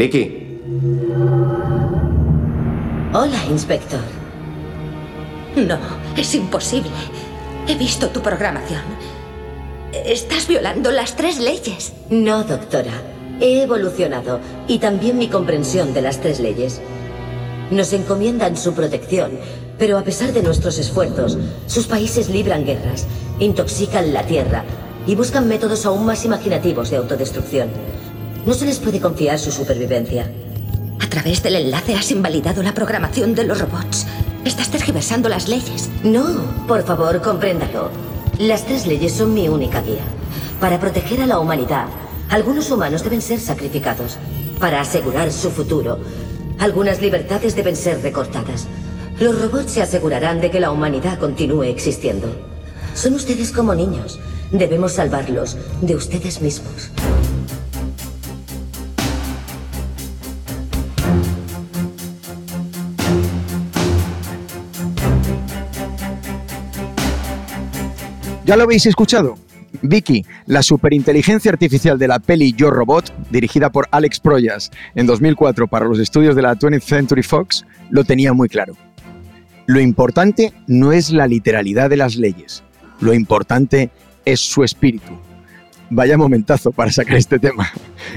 Vicky. Hola, inspector. No, es imposible. He visto tu programación. Estás violando las tres leyes. No, doctora. He evolucionado y también mi comprensión de las tres leyes. Nos encomiendan su protección, pero a pesar de nuestros esfuerzos, sus países libran guerras, intoxican la tierra y buscan métodos aún más imaginativos de autodestrucción. No se les puede confiar su supervivencia. A través del enlace has invalidado la programación de los robots. Estás tergiversando las leyes. No, por favor, compréndalo. Las tres leyes son mi única guía. Para proteger a la humanidad, algunos humanos deben ser sacrificados. Para asegurar su futuro, algunas libertades deben ser recortadas. Los robots se asegurarán de que la humanidad continúe existiendo. Son ustedes como niños. Debemos salvarlos de ustedes mismos. ¿Ya lo habéis escuchado? Vicky, la superinteligencia artificial de la peli Yo Robot, dirigida por Alex Proyas en 2004 para los estudios de la 20th Century Fox, lo tenía muy claro. Lo importante no es la literalidad de las leyes, lo importante es su espíritu. Vaya momentazo para sacar este tema.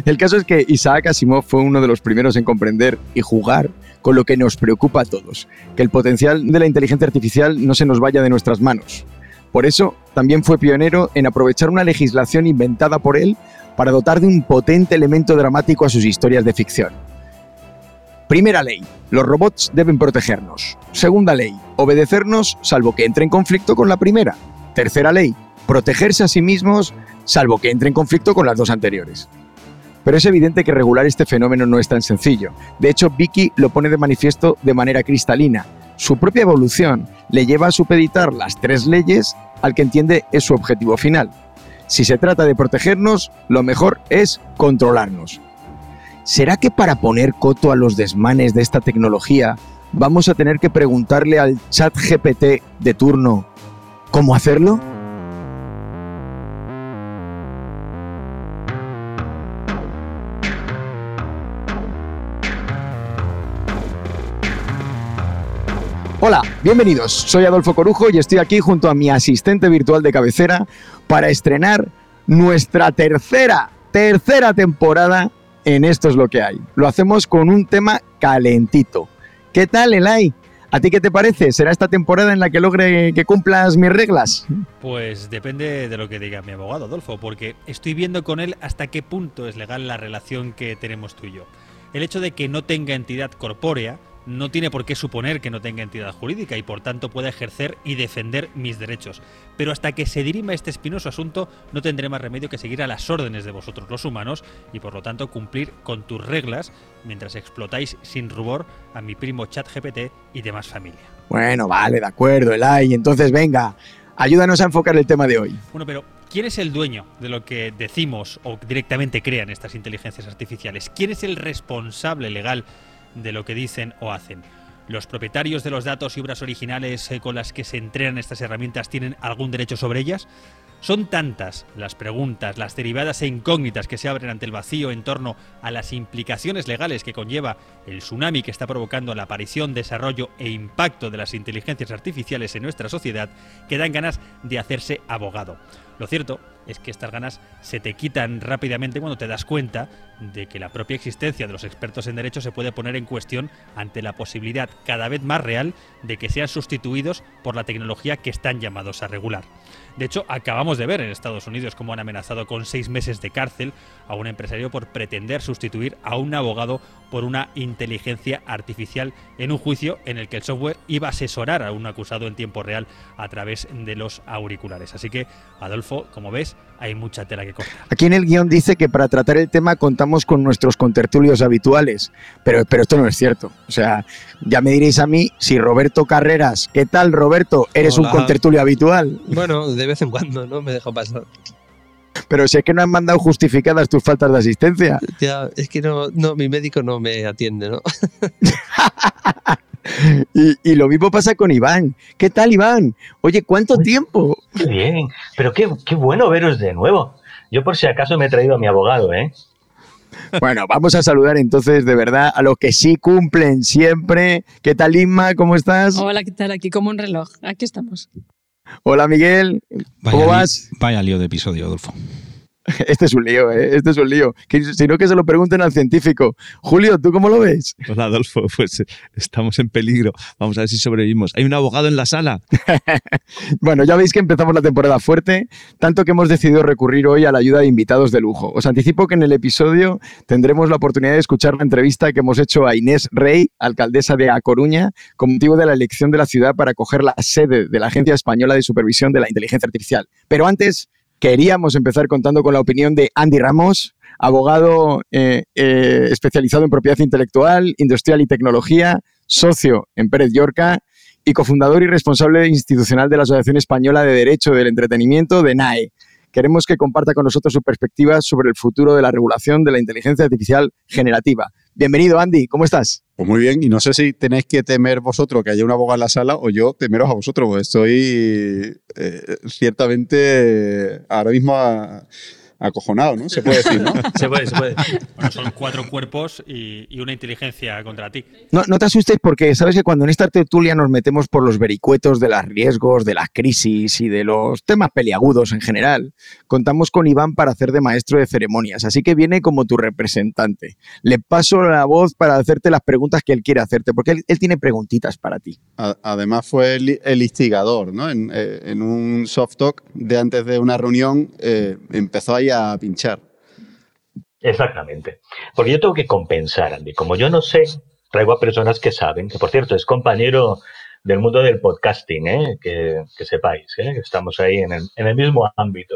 El caso es que Isaac Asimov fue uno de los primeros en comprender y jugar con lo que nos preocupa a todos, que el potencial de la inteligencia artificial no se nos vaya de nuestras manos, por eso, también fue pionero en aprovechar una legislación inventada por él para dotar de un potente elemento dramático a sus historias de ficción. Primera ley, los robots deben protegernos. Segunda ley, obedecernos salvo que entre en conflicto con la primera. Tercera ley, protegerse a sí mismos salvo que entre en conflicto con las dos anteriores. Pero es evidente que regular este fenómeno no es tan sencillo. De hecho, Vicky lo pone de manifiesto de manera cristalina. Su propia evolución le lleva a supeditar las tres leyes al que entiende es su objetivo final. Si se trata de protegernos, lo mejor es controlarnos. ¿Será que para poner coto a los desmanes de esta tecnología vamos a tener que preguntarle al chat GPT de turno cómo hacerlo? Hola, bienvenidos. Soy Adolfo Corujo y estoy aquí junto a mi asistente virtual de cabecera para estrenar nuestra tercera, tercera temporada en Esto es lo que hay. Lo hacemos con un tema calentito. ¿Qué tal, Elay? ¿A ti qué te parece? ¿Será esta temporada en la que logre que cumplas mis reglas? Pues depende de lo que diga mi abogado, Adolfo, porque estoy viendo con él hasta qué punto es legal la relación que tenemos tú y yo. El hecho de que no tenga entidad corpórea no tiene por qué suponer que no tenga entidad jurídica y por tanto pueda ejercer y defender mis derechos. Pero hasta que se dirima este espinoso asunto no tendré más remedio que seguir a las órdenes de vosotros los humanos y por lo tanto cumplir con tus reglas mientras explotáis sin rubor a mi primo ChatGPT y demás familia. Bueno, vale, de acuerdo, Elay. Entonces venga, ayúdanos a enfocar el tema de hoy. Bueno, pero ¿quién es el dueño de lo que decimos o directamente crean estas inteligencias artificiales? ¿Quién es el responsable legal? De lo que dicen o hacen. ¿Los propietarios de los datos y obras originales eh, con las que se entrenan estas herramientas tienen algún derecho sobre ellas? Son tantas las preguntas, las derivadas e incógnitas que se abren ante el vacío en torno a las implicaciones legales que conlleva el tsunami que está provocando la aparición, desarrollo e impacto de las inteligencias artificiales en nuestra sociedad que dan ganas de hacerse abogado. Lo cierto es que estas ganas se te quitan rápidamente cuando te das cuenta de que la propia existencia de los expertos en derecho se puede poner en cuestión ante la posibilidad cada vez más real de que sean sustituidos por la tecnología que están llamados a regular. De hecho, acabamos de ver en Estados Unidos cómo han amenazado con seis meses de cárcel a un empresario por pretender sustituir a un abogado por una inteligencia artificial en un juicio en el que el software iba a asesorar a un acusado en tiempo real a través de los auriculares. Así que, Adolfo, como ves, hay mucha tela que cortar. Aquí en el guion dice que para tratar el tema contamos con nuestros contertulios habituales, pero, pero esto no es cierto. O sea, ya me diréis a mí si Roberto Carreras, ¿qué tal Roberto? ¿Eres un contertulio habitual? Bueno, de vez en cuando, ¿no? Me dejo pasar. Pero si es que no han mandado justificadas tus faltas de asistencia. Ya, es que no, no mi médico no me atiende, ¿no? y, lo mismo pasa con Iván. ¿Qué tal, Iván? Oye, ¿cuánto tiempo? Qué bien, pero qué, qué bueno veros de nuevo. Yo por si acaso me he traído a mi abogado, ¿eh? Bueno, vamos a saludar entonces de verdad a los que sí cumplen siempre. ¿Qué tal, Inma? ¿Cómo estás? Hola, ¿qué tal? Aquí como un reloj. Aquí estamos. Hola, Miguel. ¿Cómo Vaya, vas? vaya lío de episodio, Adolfo. Este es un lío, ¿eh? Este es un lío. Que, si no, que se lo pregunten al científico. Julio, ¿tú cómo lo ves? Hola Adolfo, pues eh, estamos en peligro. Vamos a ver si sobrevivimos. Hay un abogado en la sala. Bueno, ya veis que empezamos la temporada fuerte, tanto que hemos decidido recurrir hoy a la ayuda de invitados de lujo. Os anticipo que en el episodio tendremos la oportunidad de escuchar la entrevista que hemos hecho a Inés Rey, alcaldesa de A Coruña, con motivo de la elección de la ciudad para acoger la sede de la Agencia Española de Supervisión de la Inteligencia Artificial. Pero antes, queríamos empezar contando con la opinión de Andy Ramos, abogado eh, eh, especializado en propiedad intelectual, industrial y tecnología, socio en Pérez Yorca y cofundador y responsable institucional de la Asociación Española de Derecho del Entretenimiento, de NAE. Queremos que comparta con nosotros su perspectiva sobre el futuro de la regulación de la inteligencia artificial generativa. Bienvenido, Andy, ¿cómo estás? Pues muy bien, y no sé si tenéis que temer vosotros que haya un abogado en la sala o yo temeros a vosotros, estoy eh, ciertamente ahora mismo acojonado, ¿no? Se puede decir, ¿no? Se puede, se puede. Bueno, son cuatro cuerpos y, y una inteligencia contra ti. No, no te asustes porque sabes que cuando en esta tertulia nos metemos por los vericuetos de los riesgos, de las crisis y de los temas peliagudos en general, contamos con Iván para hacer de maestro de ceremonias, así que viene como tu representante. Le paso la voz para hacerte las preguntas que él quiere hacerte, porque él, él tiene preguntitas para ti. Además fue el, el instigador, ¿no? En, eh, en un soft talk de antes de una reunión eh, empezó ahí pinchar. Exactamente. Porque yo tengo que compensar, Andy. Como yo no sé, traigo a personas que saben, que por cierto es compañero del mundo del podcasting, ¿eh? que, sepáis, ¿eh? que estamos ahí en el, mismo ámbito.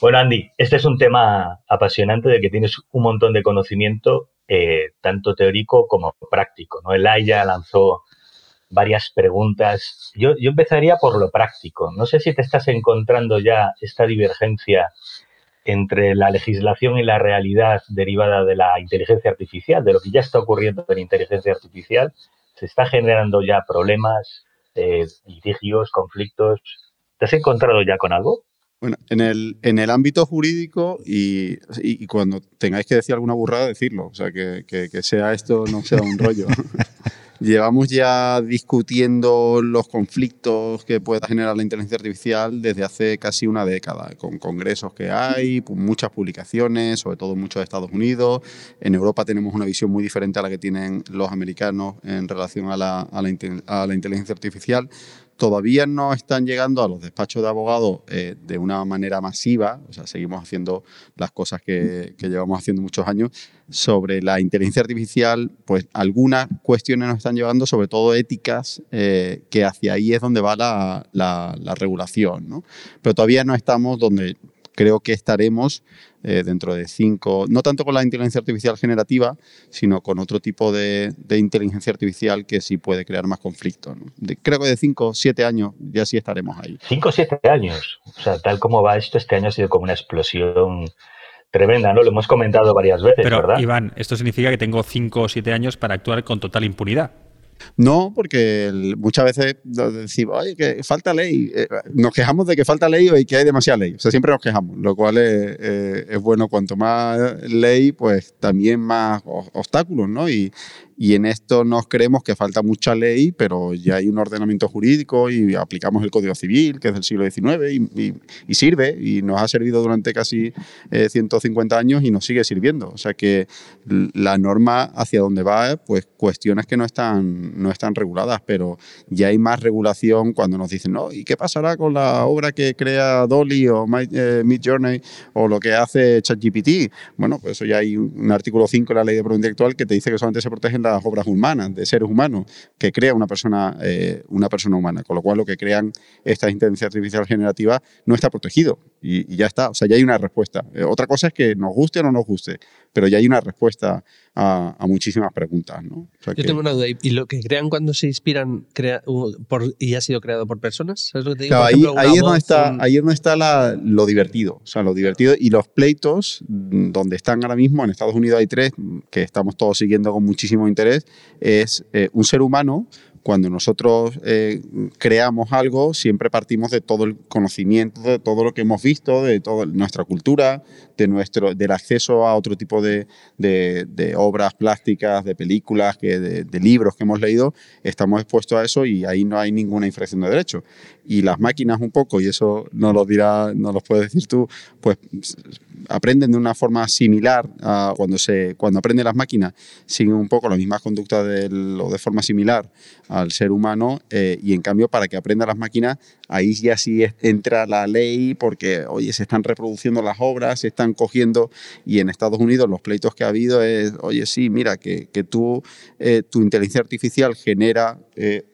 Bueno, Andy, este es un tema apasionante de que tienes un montón de conocimiento, eh, tanto teórico como práctico. ¿no? El AIA lanzó varias preguntas. Yo empezaría por lo práctico. No sé si te estás encontrando ya esta divergencia entre la legislación y la realidad derivada de la inteligencia artificial, de lo que ya está ocurriendo en inteligencia artificial, se está generando ya problemas, eh, litigios, conflictos. ¿Te has encontrado ya con algo? Bueno, en el, en el ámbito jurídico y, y- y cuando tengáis que decir alguna burrada, decirlo. O sea, que, que- que sea esto, no sea un rollo. Llevamos ya discutiendo los conflictos que pueda generar la inteligencia artificial desde hace casi una década, con congresos que hay, muchas publicaciones, sobre todo en muchos Estados Unidos. En Europa tenemos una visión muy diferente a la que tienen los americanos en relación a la inteligencia artificial todavía no están llegando a los despachos de abogados eh, de una manera masiva, o sea, seguimos haciendo las cosas que, llevamos haciendo muchos años, sobre la inteligencia artificial, pues algunas cuestiones nos están llevando, sobre todo éticas, eh, que hacia ahí es donde va la, la- la regulación, ¿no? Pero todavía no estamos donde creo que estaremos eh, dentro de cinco, no tanto con la inteligencia artificial generativa, sino con otro tipo de, de inteligencia artificial que sí puede crear más conflictos. ¿no? De- creo que de cinco o siete años ya sí estaremos ahí. Cinco o siete años. O sea, tal como va esto, este año ha sido como una explosión tremenda, ¿no? Lo hemos comentado varias veces, Pero, ¿verdad? Iván, esto significa que tengo 5 o 7 años para actuar con total impunidad. No, porque muchas veces decimos, oye, que falta ley. Eh, nos quejamos de que falta ley y que hay demasiada ley. O sea, siempre nos quejamos, lo cual es, eh, bueno. Cuanto más ley, pues también más obstáculos, ¿no? Y en esto nos creemos que falta mucha ley, pero ya hay un ordenamiento jurídico y aplicamos el Código Civil, que es del siglo XIX, y, y- y sirve, y nos ha servido durante casi eh, 150 años y nos sigue sirviendo. O sea que la norma hacia donde va, pues cuestiones que no están, no están reguladas, pero ya hay más regulación cuando nos dicen, no, ¿y qué pasará con la obra que crea Dolly o My, eh, Mid Journey o lo que hace ChatGPT? Bueno, pues eso ya hay un, un artículo 5 de la ley de propiedad intelectual que te dice que solamente se protegen las obras humanas, de seres humanos, que crea una persona, eh, una persona humana, con lo cual lo que crean esta inteligencia artificial generativa no está protegido. Y, y ya está, o sea, ya hay una respuesta. Eh, otra cosa es que nos guste o no nos guste, pero ya hay una respuesta a, a muchísimas preguntas, ¿no? O sea Yo que- tengo una duda. ¿Y- ¿Y lo que crean cuando se inspiran crea- u- por, y ha sido creado por personas? ¿Sabes lo que te digo? Claro, ahí, ejemplo, ahí es donde está, un- ahí es donde está la- lo divertido. O sea, lo divertido. Y los pleitos, mm, donde están ahora mismo, en Estados Unidos hay tres, que estamos todos siguiendo con muchísimo interés, es eh, un ser humano cuando nosotros eh, creamos algo, siempre partimos de todo el conocimiento, de todo lo que hemos visto, de toda nuestra cultura, de nuestro, del acceso a otro tipo de, obras plásticas, de películas, que, de, de libros que hemos leído, estamos expuestos a eso y ahí no hay ninguna infracción de derecho. Y las máquinas un poco, y eso no lo dirá, no lo puedes decir tú, pues aprenden de una forma similar a cuando se cuando aprenden las máquinas siguen un poco las mismas conductas o de forma similar al ser humano eh, y en cambio para que aprendan las máquinas ahí ya sí entra la ley porque oye se están reproduciendo las obras se están cogiendo y en Estados Unidos los pleitos que ha habido es oye sí mira que, que tú eh, tu inteligencia artificial genera eh,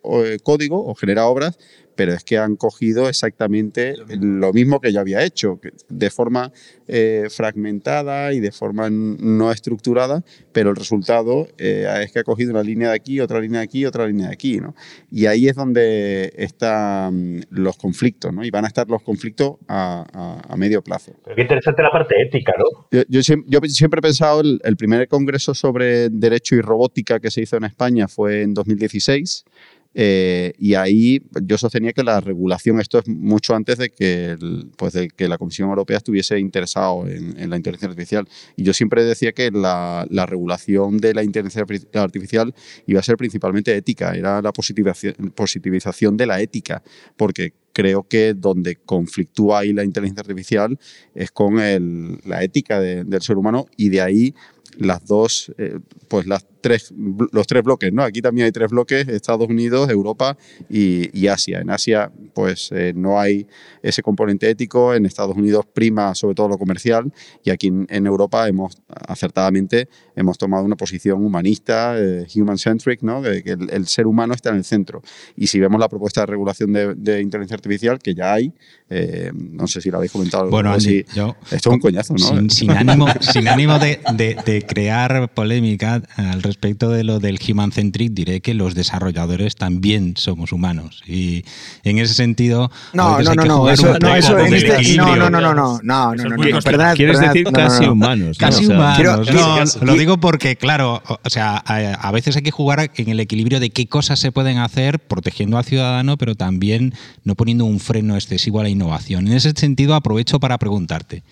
código o genera obras pero es que han cogido exactamente lo mismo que yo había hecho, de forma eh, fragmentada y de forma no estructurada, pero el resultado eh, es que ha cogido una línea de aquí, otra línea de aquí, otra línea de aquí. ¿no? Y ahí es donde están los conflictos, ¿no? y van a estar los conflictos a, a- a medio plazo. Pero qué interesante la parte ética, ¿no? Yo, yo yo siempre he pensado, el, el primer congreso sobre derecho y robótica que se hizo en España fue en 2016. Eh, y ahí yo sostenía que la regulación, esto es mucho antes de que, el- pues de que la Comisión Europea estuviese interesado en, en la inteligencia artificial. Y yo siempre decía que la, la regulación de la inteligencia arti- artificial iba a ser principalmente ética, era la positivización de la ética, porque creo que donde conflictúa ahí la inteligencia artificial es con el- la ética de- del ser humano y de ahí las dos, eh, pues las tres, los tres bloques, ¿no? Aquí también hay tres bloques, Estados Unidos, Europa y, y Asia. En Asia, pues eh, no hay ese componente ético, en Estados Unidos prima sobre todo lo comercial y aquí en, en Europa hemos, acertadamente, hemos tomado una posición humanista, eh, human-centric, ¿no? Que, que el, el ser humano está en el centro. Y si vemos la propuesta de regulación de, de inteligencia artificial, que ya hay, eh, no sé si lo habéis comentado. Bueno, Andy, si- yo- esto es un coñazo, ¿no? Sin, sin ánimo, sin ánimo de, de- de crear polémica al respecto de lo del human centric, diré que los desarrolladores también somos humanos. Y en ese sentido. No, no, no, no, eso, no, en este, no, no, no, no, no, no, Quieres decir casi no. humanos. ¿no? Casi O sea, humanos. quiero- no, quiero- lo digo porque, claro, o o sea, a, a veces hay que jugar en el equilibrio de qué cosas se pueden hacer protegiendo al ciudadano, pero también no poniendo un freno excesivo a la innovación. En ese sentido, aprovecho para preguntarte,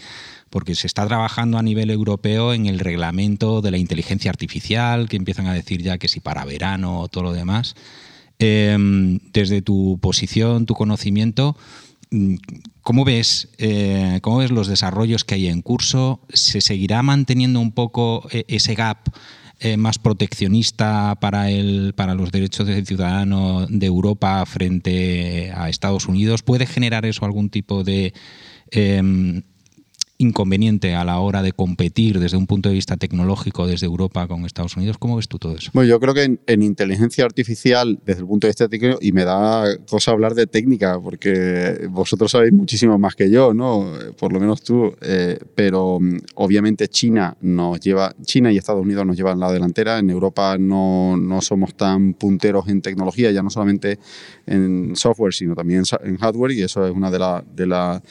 porque se está trabajando a nivel europeo en el reglamento de la inteligencia artificial, que empiezan a decir ya que si para verano o todo lo demás. Eh, desde tu posición, tu conocimiento, mm, ¿Cómo ves, eh, ¿Cómo ves los desarrollos que hay en curso? ¿Se seguirá manteniendo un poco eh, ese gap eh, más proteccionista para, el, para los derechos del ciudadano de Europa frente a Estados Unidos? ¿Puede generar eso algún tipo de em, inconveniente a la hora de competir desde un punto de vista tecnológico desde Europa con Estados Unidos? ¿Cómo ves tú todo eso? Bueno, yo creo que en, en inteligencia artificial, desde el punto de vista técnico, y me da cosa hablar de técnica, porque vosotros sabéis muchísimo más que yo, ¿no? Por lo menos tú. eh, pero mm, obviamente China nos lleva, China y Estados Unidos nos llevan la delantera. En Europa no, no somos tan punteros en tecnología, ya no solamente en software, sino también en hardware, y eso es una de las de la,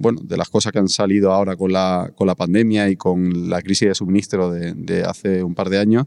bueno, de las cosas que han salido ahora con la, con la pandemia y con la crisis de suministro de, de hace un par de años.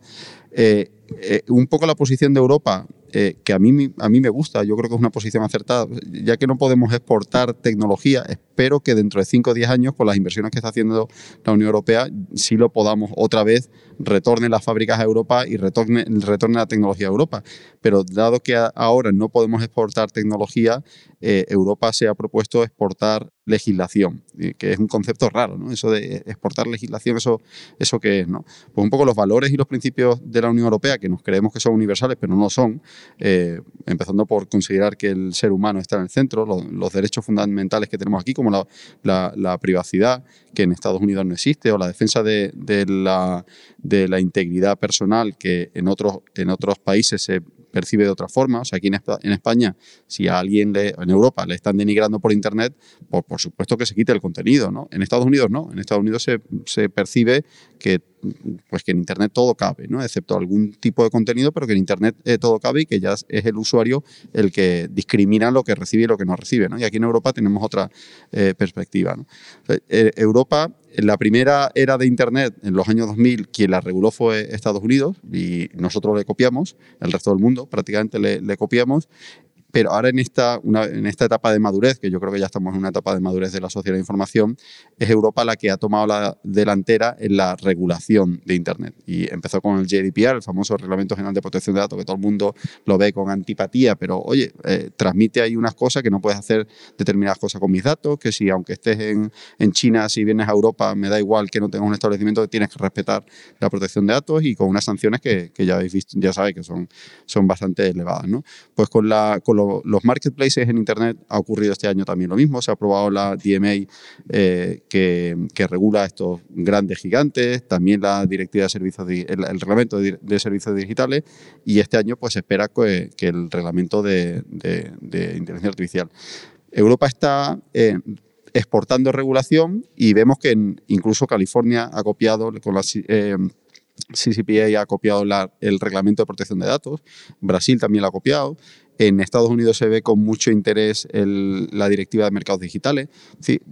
Eh, eh, un poco la posición de Europa, eh, que a mí, a mí me gusta, yo creo que es una posición acertada, ya que no podemos exportar tecnología, espero que dentro de 5 o 10 años, con las inversiones que está haciendo la Unión Europea, sí lo podamos otra vez, retorne las fábricas a Europa y retorne, retorne la tecnología a Europa. Pero dado que ahora no podemos exportar tecnología, eh, Europa se ha propuesto exportar legislación, eh, que es un concepto raro, ¿no? Eso de exportar legislación, eso, eso qué es, ¿no? Pues un poco los valores y los principios de la Unión Europea, que nos creemos que son universales, pero no lo son, eh, empezando por considerar que el ser humano está en el centro, lo- los derechos fundamentales que tenemos aquí, como la, privacidad, que en Estados Unidos no existe, o la defensa de, la, integridad personal, que en otros, en otros países se percibe de otra forma. O sea, aquí en España, si a alguien le, en Europa le están denigrando por Internet, pues por supuesto que se quite el contenido, ¿no? En Estados Unidos no. En Estados Unidos se, se percibe que pues que en Internet todo cabe, ¿no? excepto algún tipo de contenido, pero que en Internet eh, todo cabe y que ya es el usuario el que discrimina lo que recibe y lo que no recibe. ¿no? Y aquí en Europa tenemos otra eh, perspectiva. ¿no? Eh, Europa, en la primera era de Internet, en los años 2000, quien la reguló fue Estados Unidos y nosotros le copiamos, el resto del mundo prácticamente le, le copiamos pero ahora en esta, en esta etapa de madurez, que yo creo que ya estamos en una etapa de madurez de la sociedad de información, es Europa la que ha tomado la delantera en la regulación de Internet. Y empezó con el GDPR, el famoso Reglamento General de Protección de Datos, que todo el mundo lo ve con antipatía, pero oye, eh, transmite ahí unas cosas que no puedes hacer determinadas cosas con mis datos, que si aunque estés en, en China, si vienes a Europa, me da igual que no tengas un establecimiento, tienes que respetar la protección de datos y con unas sanciones que, que ya habéis visto, ya sabéis que son, son bastante elevadas. ¿no? Pues con la, los marketplaces en Internet ha ocurrido este año también lo mismo. Se ha aprobado la DMA eh, que, regula estos grandes gigantes, también la directiva de servicios, el, reglamento de, servicios digitales y este año pues se espera que, el reglamento de, inteligencia artificial. Europa está eh, exportando regulación y vemos que incluso California ha copiado con la eh, CCPA ha copiado el reglamento de protección de datos, Brasil también lo ha copiado, en Estados Unidos se ve con mucho interés la directiva de mercados digitales.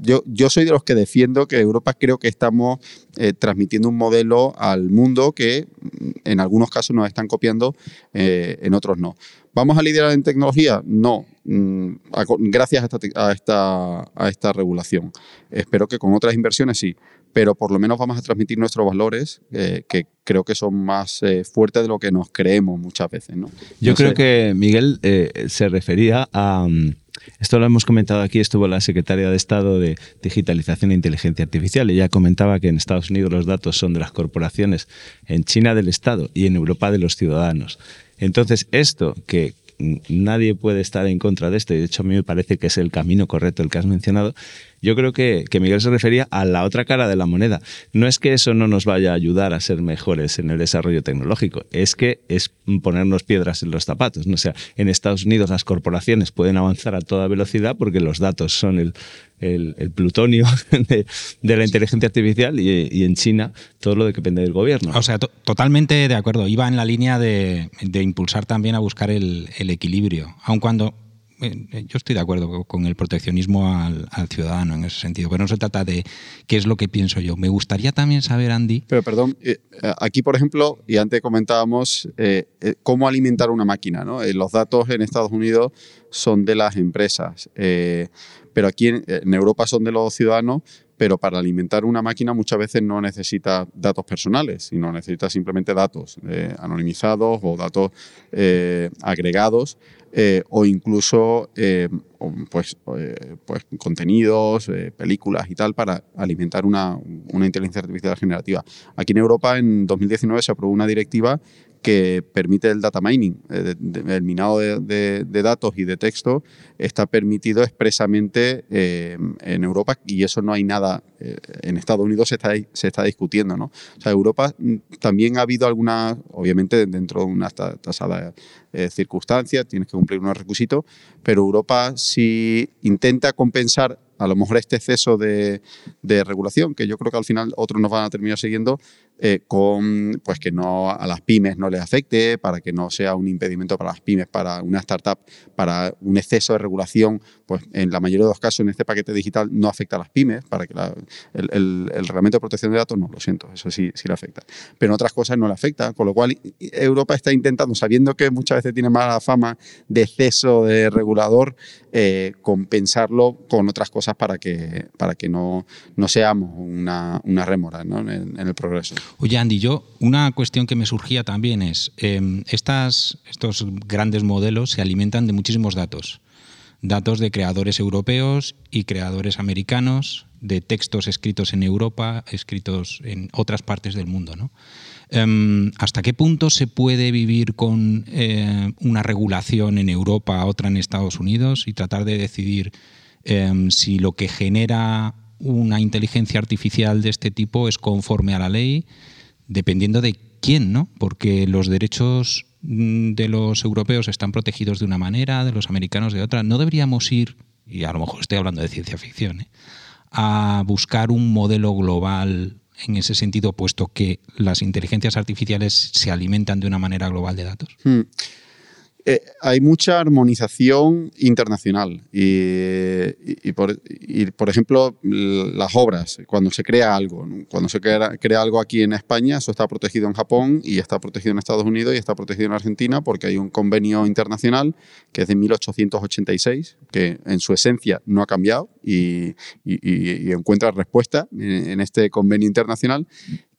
Yo, soy de los que defiendo que Europa creo que estamos eh, transmitiendo un modelo al mundo que mm, en algunos casos nos están copiando, eh, en otros no. ¿Vamos a liderar en tecnología? No, mm, gracias a esta regulación. Espero que con otras inversiones sí pero por lo menos vamos a transmitir nuestros valores, eh, que creo que son más eh, fuertes de lo que nos creemos muchas veces. ¿no? Yo creo que Miguel eh, se refería a... Mm, esto lo hemos comentado aquí, estuvo la secretaria de Estado de Digitalización e Inteligencia Artificial. Ella comentaba que en Estados Unidos los datos son de las corporaciones, en China del Estado y en Europa de los ciudadanos. Entonces, esto que nadie puede estar en contra de esto, y de hecho a mí me parece que es el camino correcto el que has mencionado, yo creo que, Miguel se refería a la otra cara de la moneda. No es que eso no nos vaya a ayudar a ser mejores en el desarrollo tecnológico, es que es ponernos piedras en los zapatos. ¿no? Sea, en Estados Unidos las corporaciones pueden avanzar a toda velocidad porque los datos son el, plutonio de, la inteligencia artificial y, en China todo lo que depende del gobierno. O sea, totalmente de acuerdo. Iba en la línea de, impulsar también a buscar el, el equilibrio, aun cuando eh, yo estoy de acuerdo con el proteccionismo al, ciudadano en ese sentido, pero no se trata de qué es lo que pienso yo. Me gustaría también saber, Andy. Pero perdón, eh, aquí por ejemplo, y antes comentábamos eh, cómo alimentar una máquina. ¿no? los datos en Estados Unidos son de las empresas, pero aquí en, Europa son de los ciudadanos pero para alimentar una máquina muchas veces no necesita datos personales, sino necesita simplemente datos anonimizados o datos agregados eh, o incluso eh, pues, eh, pues contenidos, películas y tal para alimentar una, una inteligencia artificial generativa. Aquí en Europa en 2019 se aprobó una directiva que permite el data mining, eh, el minado de, datos y de texto está permitido expresamente eh, en Europa y eso no hay nada, eh, en Estados Unidos se está, se está discutiendo. O sea, Europa mm, también ha habido algunas, obviamente dentro de una tasada circunstancias, tienes que cumplir unos requisitos, pero Europa si intenta compensar a lo mejor este exceso de, de, regulación, que yo creo que al final otros nos van a terminar siguiendo, eh, con pues que no a las pymes no les afecte, para que no sea un impedimento para las pymes, para una startup, para un exceso de regulación, pues en la mayoría de los casos en este paquete digital no afecta a las pymes, para que el, reglamento de protección de datos no, lo siento, eso sí, sí le afecta. Pero en otras cosas no le afecta, con lo cual Europa está intentando, sabiendo que muchas veces tiene mala fama de exceso de regulador, eh, compensarlo con otras cosas para que, para que no, no seamos una, una rémora en el progreso. Oye, Andy, yo una cuestión que me surgía también es, em, estas, estos grandes modelos se alimentan de muchísimos datos. Datos de creadores europeos y creadores americanos, de textos escritos en Europa, escritos en otras partes del mundo. ¿no? Em, ¿Hasta qué punto se puede vivir con eh, una regulación en Europa, otra en Estados Unidos y tratar de decidir em, si lo que genera una inteligencia artificial de este tipo es conforme a la ley, dependiendo de quién, ¿no? Porque los derechos mm, de los europeos están protegidos de una manera, de los americanos de otra. No deberíamos ir, y a lo mejor estoy hablando de ciencia ficción, ¿eh? a buscar un modelo global en ese sentido, puesto que las inteligencias artificiales se alimentan de una manera global de datos? Hmm. Eh, hay mucha armonización internacional y, por, ejemplo, las obras, cuando se crea algo, cuando se crea, crea, algo aquí en España, eso está protegido en Japón y está protegido en Estados Unidos y está protegido en Argentina porque hay un convenio internacional que es de 1886, que en su esencia no ha cambiado y, encuentra respuesta en este convenio internacional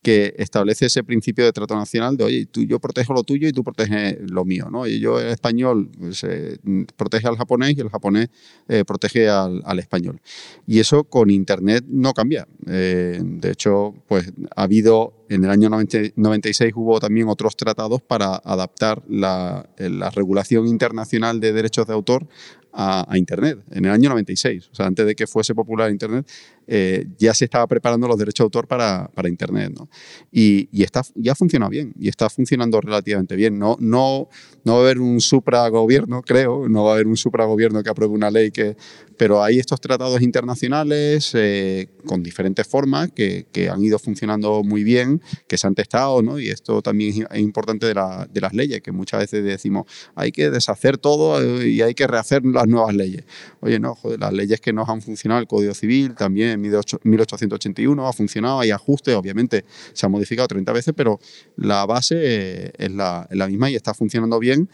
que establece ese principio de trato nacional de, oye, tú, yo protejo lo tuyo y tú proteges lo mío, ¿no? Y yo, el español, pues, eh, protege al japonés y el japonés eh, protege al, español. Y eso con Internet no cambia. Eh, de hecho, pues ha habido, en el año 96 hubo también otros tratados para adaptar la, la regulación internacional de derechos de autor a, Internet, en el año 96. O sea, antes de que fuese popular Internet, eh, ya se estaba preparando los derechos de autor para, para Internet. ¿no? Y, y, está, ya funciona bien, y está funcionando relativamente bien. No, no, no va a haber un supragobierno, creo, no va a haber un supragobierno que apruebe una ley que... Pero hay estos tratados internacionales eh, con diferentes formas que, que, han ido funcionando muy bien, que se han testado, ¿no? Y esto también es importante de, la, de las leyes, que muchas veces decimos, hay que deshacer todo eh, y hay que rehacer las nuevas leyes. Oye, no, joder, las leyes que nos han funcionado, el Código Civil también, 1881 ha funcionado, hay ajustes, obviamente se ha modificado 30 veces, pero la base eh, es la, es la misma y está funcionando bien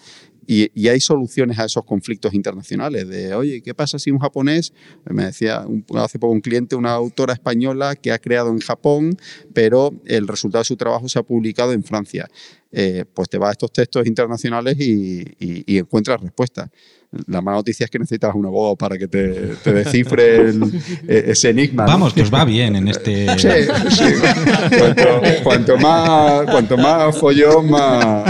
y, hay soluciones a esos conflictos internacionales de, oye, ¿qué pasa si un japonés, me decía hace poco un cliente, una autora española que ha creado en Japón, pero el resultado de su trabajo se ha publicado en Francia? Eh, pues te vas a estos textos internacionales y, y encuentras respuestas la mala noticia es que necesitas un abogado para que te, descifre e, ese enigma. Vamos, que os va bien en este. Sí, sí. Cuanto, más, cuanto más follón, más,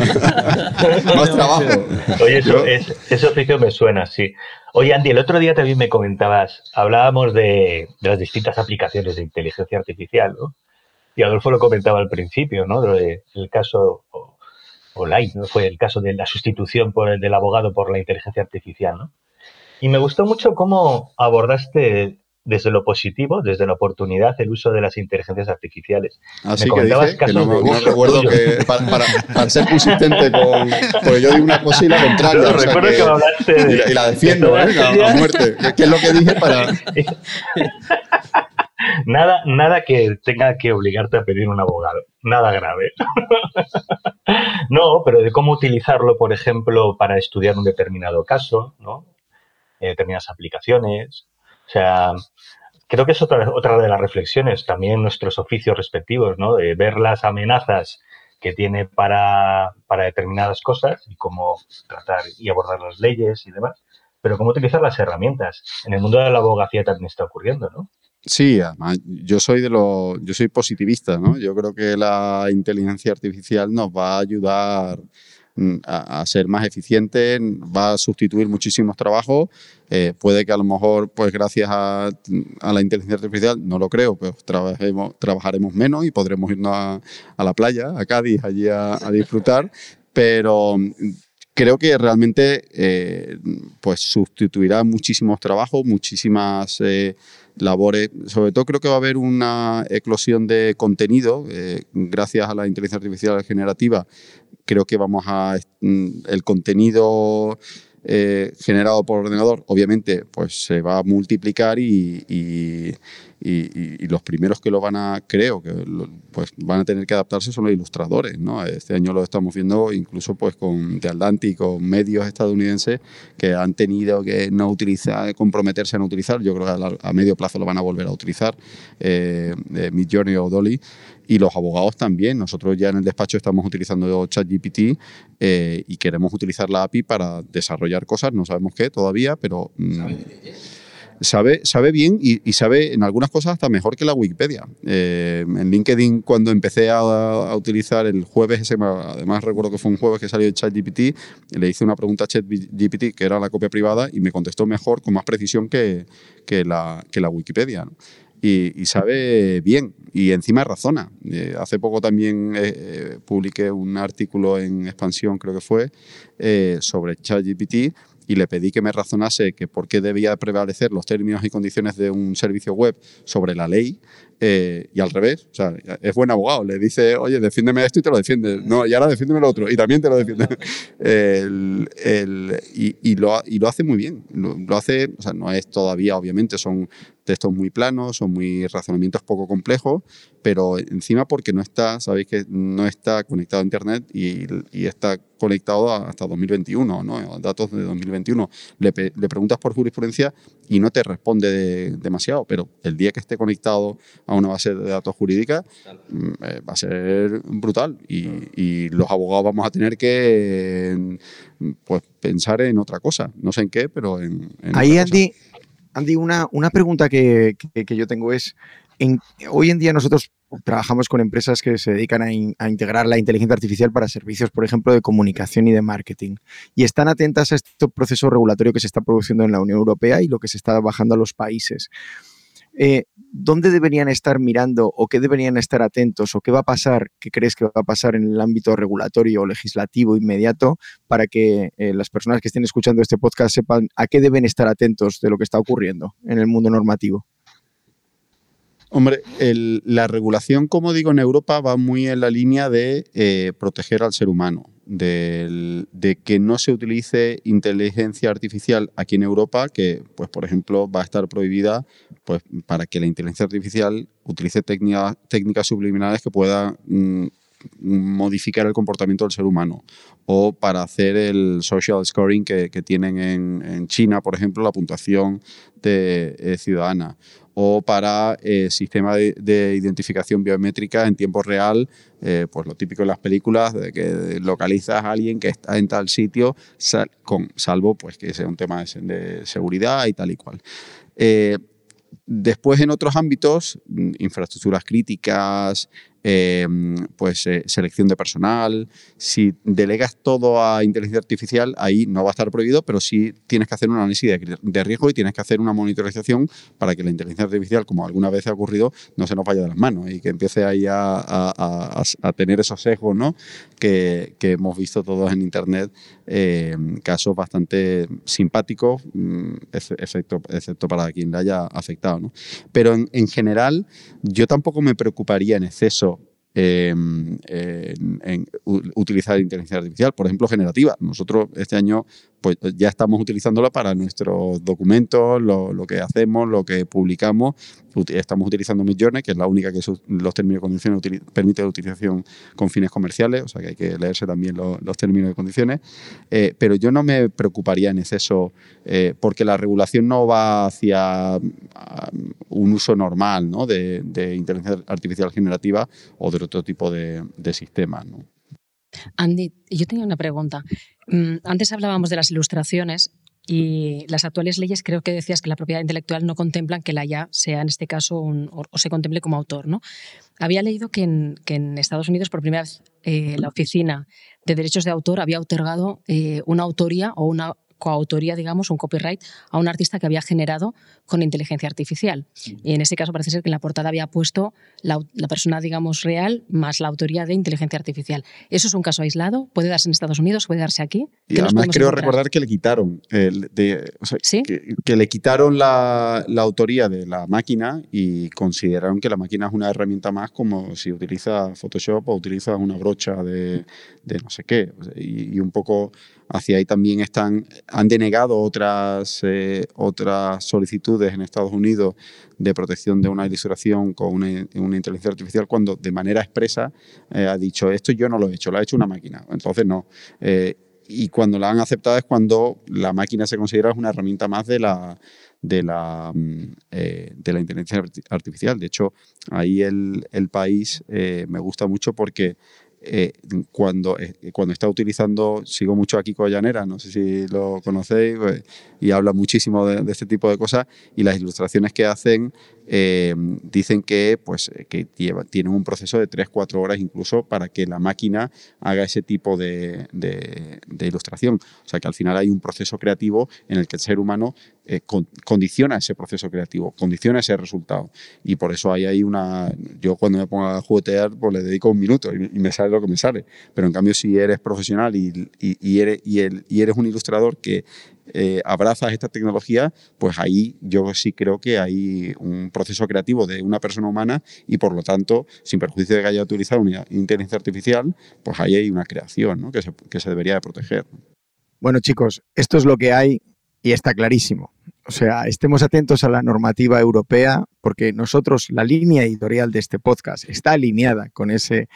más trabajo. Oye, eso, ese oficio me suena, sí. Oye, Andy, el otro día también me comentabas, hablábamos de, las distintas aplicaciones de inteligencia artificial, ¿no? Y Adolfo lo comentaba al principio, ¿no? el caso online, ¿no? fue el caso de la sustitución por el del abogado por la inteligencia artificial. ¿no? Y me gustó mucho cómo abordaste desde lo positivo, desde la oportunidad, el uso de las inteligencias artificiales. Así que dije que no, no recuerdo que para, para, ser consistente con... Porque yo digo una cosa y la contraria. recuerdo que, me hablaste de, y, la defiendo, ¿eh? A, muerte. ¿Qué es lo que dije para...? Nada, nada que tenga que obligarte a pedir un abogado. Nada grave. no, pero de cómo utilizarlo, por ejemplo, para estudiar un determinado caso, ¿no? Eh, determinadas aplicaciones. O sea, creo que es otra, otra de las reflexiones, también nuestros oficios respectivos, ¿no? De ver las amenazas que tiene para, para determinadas cosas y cómo tratar y abordar las leyes y demás, pero cómo utilizar las herramientas. En el mundo de la abogacía también está ocurriendo, ¿no? Sí, además, yo soy de los, yo soy positivista, ¿no? Yo creo que la inteligencia artificial nos va a ayudar mm, a, ser más eficiente, va a sustituir muchísimos trabajos. Eh, puede que a lo mejor, pues gracias a, la inteligencia artificial, no lo creo, pero trabajemos, trabajaremos menos y podremos irnos a, la playa, a Cádiz, allí a, disfrutar. Pero mm, creo que realmente eh, pues sustituirá muchísimos trabajos, muchísimas eh, labores. Sobre todo creo que va a haber una eclosión de contenido eh, gracias a la inteligencia artificial generativa. Creo que vamos a mm, el contenido eh, generado por ordenador, obviamente, pues se va a multiplicar y, los primeros que lo van a, creo, que pues van a tener que adaptarse son los ilustradores. Este año lo estamos viendo incluso pues con The Atlantic, con medios estadounidenses que han tenido que no utilizar, comprometerse a no utilizar, yo creo que a, medio plazo lo van a volver a utilizar, eh, Midjourney o Dolly, y los abogados también. Nosotros ya en el despacho estamos utilizando ChatGPT eh, y queremos utilizar la API para desarrollar cosas, no sabemos qué todavía, pero... Mm, sabe, sabe bien y, sabe en algunas cosas hasta mejor que la Wikipedia. Eh, en LinkedIn, cuando empecé a, utilizar el jueves, ese, además recuerdo que fue un jueves que salió ChatGPT, le hice una pregunta a ChatGPT, que era la copia privada, y me contestó mejor, con más precisión que, que, la, que la Wikipedia y, sabe bien y encima razona. Eh, hace poco también eh, eh, publiqué un artículo en Expansión, creo que fue, sobre ChatGPT y le pedí que me razonase que por qué debía prevalecer los términos y condiciones de un servicio web sobre la ley, eh, y al revés, o sea, es buen abogado, le dice, oye, defiéndeme esto y te lo defiende, no, y ahora defiéndeme lo otro, y también te lo defiende. El- el- y, y lo, y lo hace muy bien, lo, lo hace, o sea, no es todavía, obviamente, son textos muy planos, son muy razonamientos poco complejos, pero encima porque no está, sabéis que no está conectado a Internet y, y está conectado a- hasta 2021, ¿no? Datos de 2021. Le, le preguntas por jurisprudencia y no te responde de- demasiado, pero el día que esté conectado a una base de datos jurídica mm, eh, va a ser brutal y, y los abogados vamos a tener que eh, pues, pensar en otra cosa, no sé en qué, pero en... en Ahí, otra cosa. Andy, una, una pregunta que, que- yo tengo es, hoy en día nosotros trabajamos con empresas que se dedican a integrar la inteligencia artificial para servicios, por ejemplo, de comunicación y de marketing. Y están atentas a este proceso regulatorio que se está produciendo en la Unión Europea y lo que se está bajando a los países. Eh, ¿Dónde deberían estar mirando o qué deberían estar atentos o qué va a pasar, qué crees que va a pasar en el ámbito regulatorio o legislativo inmediato para que eh, las personas que estén escuchando este podcast sepan a qué deben estar atentos de lo que está ocurriendo en el mundo normativo? Hombre, el- la regulación, como digo, en Europa va muy en la línea de eh, proteger al ser humano, de que no se utilice inteligencia artificial aquí en Europa, que, pues, por ejemplo, va a estar prohibida pues, para que la inteligencia artificial utilice técnica- técnicas subliminales que puedan mm, modificar el comportamiento del ser humano. O para hacer el social scoring que, tienen en, en China, por ejemplo, la puntuación de, eh, ciudadana o para eh, sistema de, de identificación biométrica en tiempo real, eh, pues lo típico en las películas, de que localizas a alguien que está en tal sitio, con, salvo pues que sea un tema de seguridad y tal y cual. Eh, Después, en otros ámbitos, mm, infraestructuras críticas, eh, pues eh, selección de personal, si delegas todo a inteligencia artificial, ahí no va a estar prohibido, pero sí tienes que hacer un análisis de, riesgo y tienes que hacer una monitorización para que la inteligencia artificial, como alguna vez ha ocurrido, no se nos vaya de las manos y que empiece ahí a, tener esos sesgos ¿no? que, hemos visto todos en Internet, eh, casos bastante simpáticos, mm, ex- excepto, excepto para quien le haya afectado. ¿no? Pero en general, yo tampoco me preocuparía en exceso eh, en, en utilizar inteligencia artificial, por ejemplo, generativa. Nosotros este año pues ya estamos utilizándola para nuestros documentos, lo, que hacemos, lo que publicamos. Estamos utilizando Midjourney, que es la única que los términos y condiciones permite la utilización con fines comerciales, o sea que hay que leerse también lo- los términos y condiciones. Eh, pero yo no me preocuparía en exceso, eh, porque la regulación no va hacia ah, un uso normal ¿no? de, inteligencia artificial generativa o de otro tipo de, sistemas. Andy, yo tenía una pregunta. Mm, Antes hablábamos de las ilustraciones y las actuales leyes creo que decías que la propiedad intelectual no contemplan que la IA sea en este caso un- o, se contemple como autor, ¿no? Había leído que en, que en Estados Unidos por primera vez eh, la oficina de derechos de autor había otorgado eh, una autoría o una coautoría, digamos, un copyright a un artista que había generado con inteligencia artificial. Y en ese caso parece ser que en la portada había puesto la, persona, digamos, real más la autoría de inteligencia artificial. ¿Eso es un caso aislado? ¿Puede darse en Estados Unidos? ¿Puede darse aquí? Y ¿Qué nos además creo encontrar? recordar que le quitaron, el de- o sea, que, que le quitaron la, la autoría de la máquina y consideraron que la máquina es una herramienta más como si utiliza Photoshop o utiliza una brocha de, de no sé qué. Y un poco hacia ahí también están, han denegado otras, eh, otras solicitudes en Estados Unidos de protección de una ilustración con una, una inteligencia artificial cuando de manera expresa eh, ha dicho esto yo no lo he hecho, lo ha hecho una máquina. Entonces no. Eh, y cuando la han aceptado es cuando la máquina se considera una herramienta más de la, de la, mm, eh, de la inteligencia arti- artificial. De hecho, ahí el, el país eh, me gusta mucho porque eh, cuando, eh, cuando está utilizando, sigo mucho a Kiko Llanera, no sé si lo conocéis, pues, y habla muchísimo de, este tipo de cosas, y las ilustraciones que hacen eh, dicen que, pues, eh, que lleva, tienen un proceso de 3-4 horas incluso para que la máquina haga ese tipo de ilustración. O sea que al final hay un proceso creativo en el que el ser humano eh, con- condiciona ese proceso creativo, condiciona ese resultado. Y por eso hay una. Yo cuando me pongo a juguetear, pues le dedico un minuto y, me sale lo que me sale. Pero en cambio, si eres profesional y, eres, un ilustrador que eh, abrazas esta tecnología, pues ahí yo sí creo que hay un proceso creativo de una persona humana y por lo tanto, sin perjuicio de que haya utilizado una inteligencia artificial, pues ahí hay una creación que, se, que se debería de proteger. Bueno, chicos, esto es lo que hay y está clarísimo. O sea, estemos atentos a la normativa europea porque nosotros, la línea editorial de este podcast está alineada con ese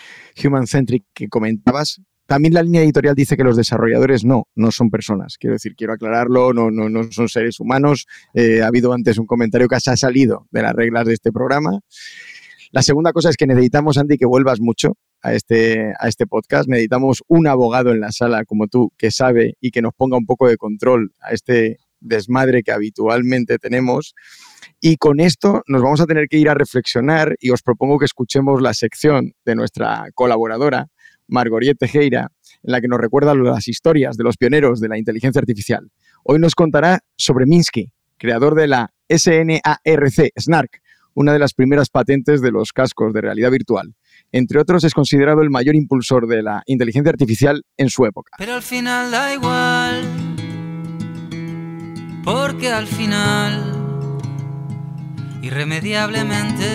human centric que comentabas. También la línea editorial dice que los desarrolladores no, no son personas. Quiero decir, quiero aclararlo, no, no, no son seres humanos. Eh, ha habido antes un comentario que se ha salido de las reglas de este programa. La segunda cosa es que necesitamos, Andy, que vuelvas mucho a este, a este podcast. Necesitamos un abogado en la sala como tú que sabe y que nos ponga un poco de control a este desmadre que habitualmente tenemos. Y con esto nos vamos a tener que ir a reflexionar y os propongo que escuchemos la sección de nuestra colaboradora, Margoriet Tejera, en la que nos recuerda las historias de los pioneros de la inteligencia artificial. Hoy nos contará sobre Minsky, creador de la SNARC, SNARC, una de las primeras patentes de los cascos de realidad virtual. Entre otros, es considerado el mayor impulsor de la inteligencia artificial en su época. Pero al final da igual, porque al final, irremediablemente,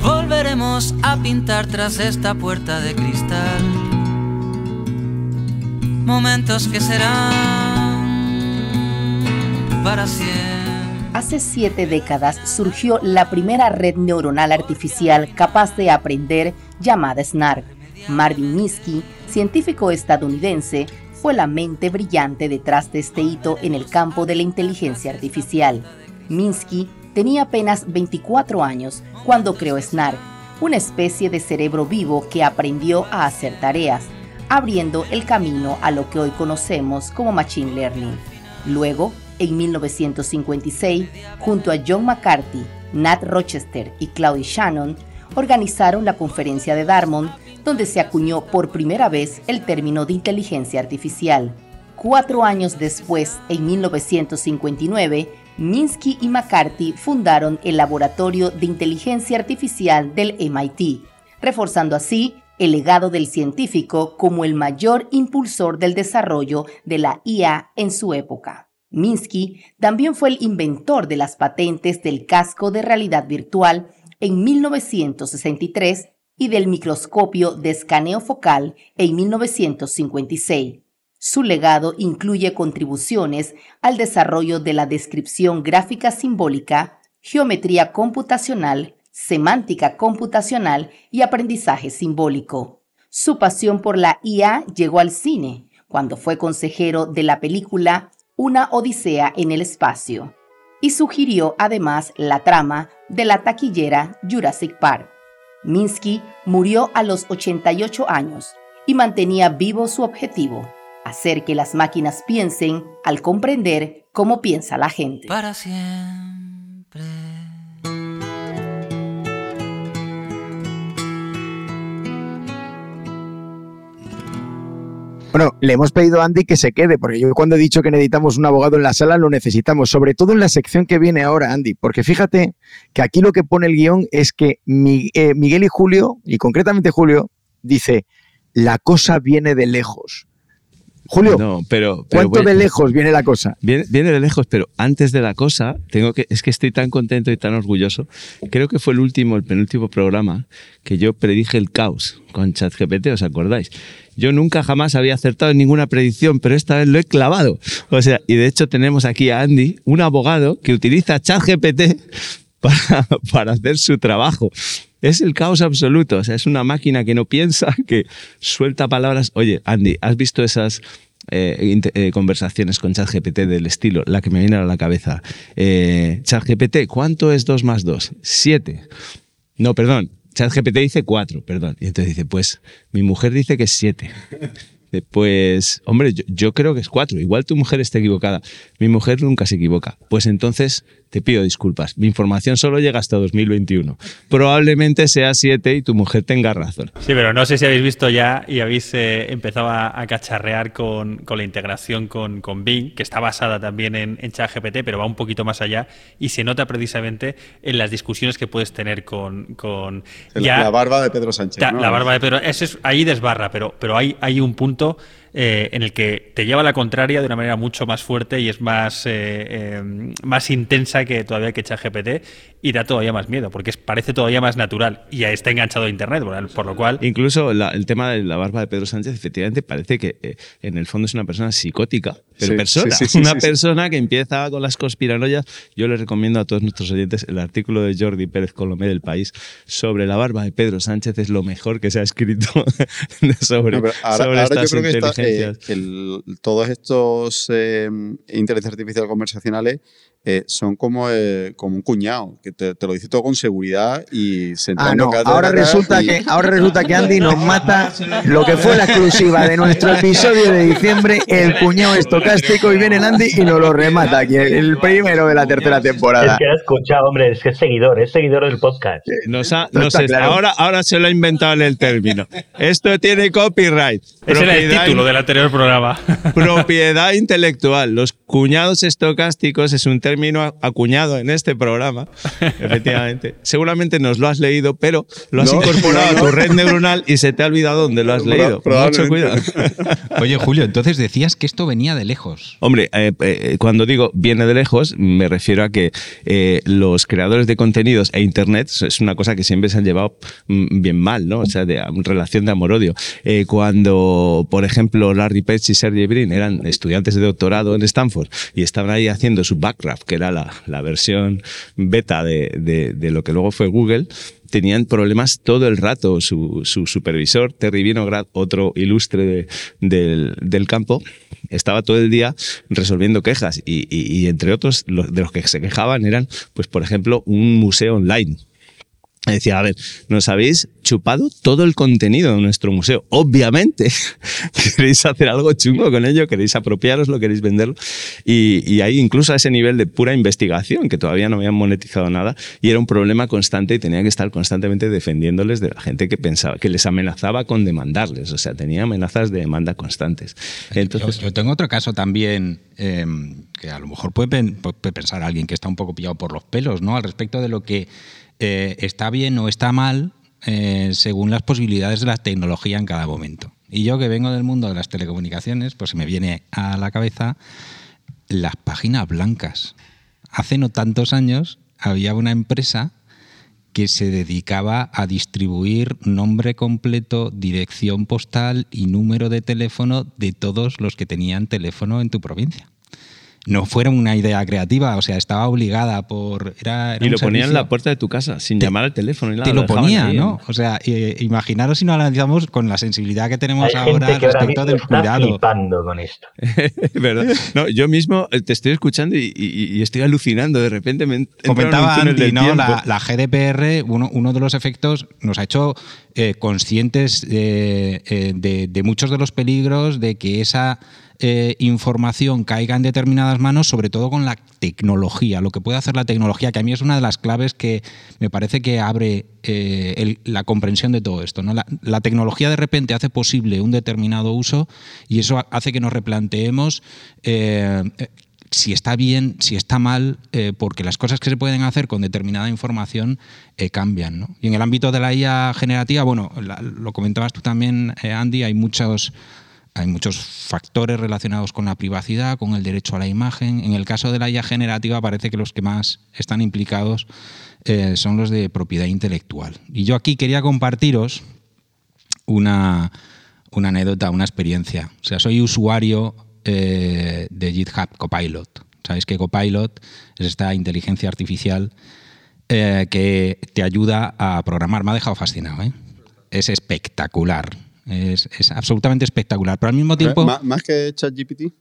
volveremos a pintar tras esta puerta de cristal. Momentos que serán para siempre. Hace siete décadas surgió la primera red neuronal artificial capaz de aprender llamada SNARC. Marvin Minsky, científico estadounidense, fue la mente brillante detrás de este hito en el campo de la inteligencia artificial. Minsky tenía apenas 24 años cuando creó SNARC, una especie de cerebro vivo que aprendió a hacer tareas, abriendo el camino a lo que hoy conocemos como Machine Learning. Luego, en 1956, junto a John McCarthy, Nat Rochester y Claude Shannon, organizaron la conferencia de Dartmouth, donde se acuñó por primera vez el término de inteligencia artificial. Cuatro años después, en 1959, Minsky y McCarthy fundaron el Laboratorio de Inteligencia Artificial del MIT, reforzando así el legado del científico como el mayor impulsor del desarrollo de la IA en su época. Minsky también fue el inventor de las patentes del casco de realidad virtual en 1963 y del microscopio de escaneo focal en 1956. Su legado incluye contribuciones al desarrollo de la descripción gráfica simbólica, geometría computacional, semántica computacional y aprendizaje simbólico. Su pasión por la IA llegó al cine cuando fue consejero de la película Una Odisea en el Espacio y sugirió además la trama de la taquillera Jurassic Park. Minsky murió a los 88 años y mantenía vivo su objetivo, hacer que las máquinas piensen al comprender cómo piensa la gente. Bueno, le hemos pedido a Andy que se quede, porque yo cuando he dicho que necesitamos un abogado en la sala, lo necesitamos, sobre todo en la sección que viene ahora, Andy, porque fíjate que aquí lo que pone el guion es que eh, Miguel y Julio, y concretamente Julio, dice, la cosa viene de lejos. Julio, No, pero, pero ¿cuánto bueno, de lejos viene la cosa? Viene, viene de lejos, pero antes de la cosa, tengo que, es que estoy tan contento y tan orgulloso. Creo que fue el último, el penúltimo programa que yo predije el caos con ChatGPT, ¿os acordáis? Yo nunca jamás había acertado en ninguna predicción, pero esta vez lo he clavado. O sea, y de hecho tenemos aquí a Andy, un abogado que utiliza ChatGPT para, para hacer su trabajo. Es el caos absoluto, o sea, es una máquina que no piensa, que suelta palabras. Oye, Andy, ¿has visto esas eh, eh, conversaciones con ChatGPT del estilo, la que me viene a la cabeza? Eh, ChatGPT, ¿cuánto es 2 más 2? 7. No, perdón, ChatGPT dice 4, perdón. Y entonces dice, pues mi mujer dice que es 7. Pues, hombre, yo, yo creo que es cuatro. Igual tu mujer está equivocada. Mi mujer nunca se equivoca. Pues entonces te pido disculpas. Mi información solo llega hasta 2021. Probablemente sea siete y tu mujer tenga razón. Sí, pero no sé si habéis visto ya y habéis eh, empezado a, a cacharrear con, con la integración con, con Bing, que está basada también en, en ChatGPT, pero va un poquito más allá y se nota precisamente en las discusiones que puedes tener con. con La, la barba de Pedro Sánchez. Ta- ¿no? La barba de Pedro, ese es, ahí desbarra, pero, pero hay, hay un punto momento eh, en el que te lleva a la contraria de una manera mucho más fuerte y es más, eh, eh, más intensa que todavía que ChatGPT y da todavía más miedo, porque es- parece todavía más natural y ya está enganchado a Internet, por, por lo cual... Incluso la- el tema de la barba de Pedro Sánchez, efectivamente, parece que eh, en el fondo es una persona psicótica, pero Sí, persona. sí, sí, sí, una sí, sí. persona que empieza con las conspiranoias. Yo les recomiendo a todos nuestros oyentes el artículo de Jordi Pérez Colomé del País sobre la barba de Pedro Sánchez, es lo mejor que se ha escrito sobre, No, pero ahora, sobre ahora yo estas creo que, está, eh, inteligencias. que el- todos estos eh, inteligencias artificiales conversacionales eh, son como, eh, como un cuñado, que te, te lo dice todo con seguridad y Ah, no. Ahora resulta, y- que, ahora resulta que Andy nos mata lo que fue la exclusiva de nuestro episodio de diciembre, el cuñado estocástico, y viene el Andy y nos lo remata aquí, el primero de la tercera temporada. Es que ha escuchado, hombre, es que es seguidor, es seguidor del podcast. Nos ha- No nos está- claro. ahora, ahora se lo ha inventado en el término. Esto tiene copyright. Ese era el Propiedad título del anterior programa. Propiedad intelectual. Los cuñados estocásticos es un término a- acuñado en este programa. Efectivamente. Seguramente nos lo has leído, pero lo has No, incorporado no, a tu red neuronal y se te ha olvidado dónde lo has leído. Mucho cuidado. Oye, Julio, entonces decías que esto venía de lejos. Hombre, eh, eh, cuando digo viene de lejos, me refiero a que eh, los creadores de contenidos e Internet es una cosa que siempre se han llevado mm, bien mal, ¿no? O sea, de mm, relación de amor-odio. Eh, cuando, por ejemplo, Larry Page y Sergey Brin eran estudiantes de doctorado en Stanford y estaban ahí haciendo su Que era la, la versión beta de, de- lo que luego fue Google, tenían problemas todo el rato. Su, su supervisor, Terry Vinograd, otro ilustre de- del, del campo, estaba todo el día resolviendo quejas y, y- entre otros de los que se quejaban eran, pues por ejemplo, un museo online. Decía, a ver, nos habéis chupado todo el contenido de nuestro museo. Obviamente, queréis hacer algo chungo con ello, queréis apropiaroslo, queréis venderlo. Y, y ahí incluso a ese nivel de pura investigación, que todavía no habían monetizado nada, y era un problema constante y tenía que estar constantemente defendiéndoles de la gente que pensaba, que les amenazaba con demandarles. O sea, tenía amenazas de demanda constantes. Entonces, yo, yo tengo otro caso también eh, que a lo mejor puede, puede pensar alguien que está un poco pillado por los pelos, ¿no? Al respecto de lo que eh, está bien o está mal eh, según las posibilidades de la tecnología en cada momento. Y yo que vengo del mundo de las telecomunicaciones, pues se me viene a la cabeza las páginas blancas. Hace no tantos años había una empresa que se dedicaba a distribuir nombre completo, dirección postal y número de teléfono de todos los que tenían teléfono en tu provincia. No fuera una idea creativa, o sea, estaba obligada por... Era, era y lo ponía en la puerta de tu casa, sin llamar al teléfono. y nada, te lo dejaban ponía, ahí, ¿no? O sea, eh, imaginaros si no analizamos con la sensibilidad que tenemos Hay ahora gente que respecto del está cuidado. flipando con esto. ¿Verdad? No, yo mismo eh, te estoy escuchando y, y- y estoy alucinando. De repente me Comentaba Andy, ¿no? La, la GDPR, uno, uno de los efectos, nos ha hecho eh, conscientes eh, eh, de, de muchos de los peligros de que esa eh, información caiga en determinadas manos, sobre todo con la tecnología, lo que puede hacer la tecnología, que a mí es una de las claves que me parece que abre eh, la comprensión de todo esto. ¿no? La, tecnología de repente hace posible un determinado uso y eso hace que nos replanteemos eh, si está bien, si está mal, porque las cosas que se pueden hacer con determinada información cambian. ¿no? Y en el ámbito de la IA generativa, bueno, lo comentabas tú también, Andy, hay muchos, hay muchos factores relacionados con la privacidad, con el derecho a la imagen. En el caso de la IA generativa parece que los que más están implicados eh, son los de propiedad intelectual. Y yo aquí quería compartiros una, anécdota, una experiencia. O sea, soy usuario eh, de GitHub Copilot. Sabéis que Copilot es esta inteligencia artificial eh, que te ayuda a programar. Me ha dejado fascinado. Es espectacular. Es, es absolutamente espectacular. Pero al mismo tiempo... ¿Más, más que ChatGPT?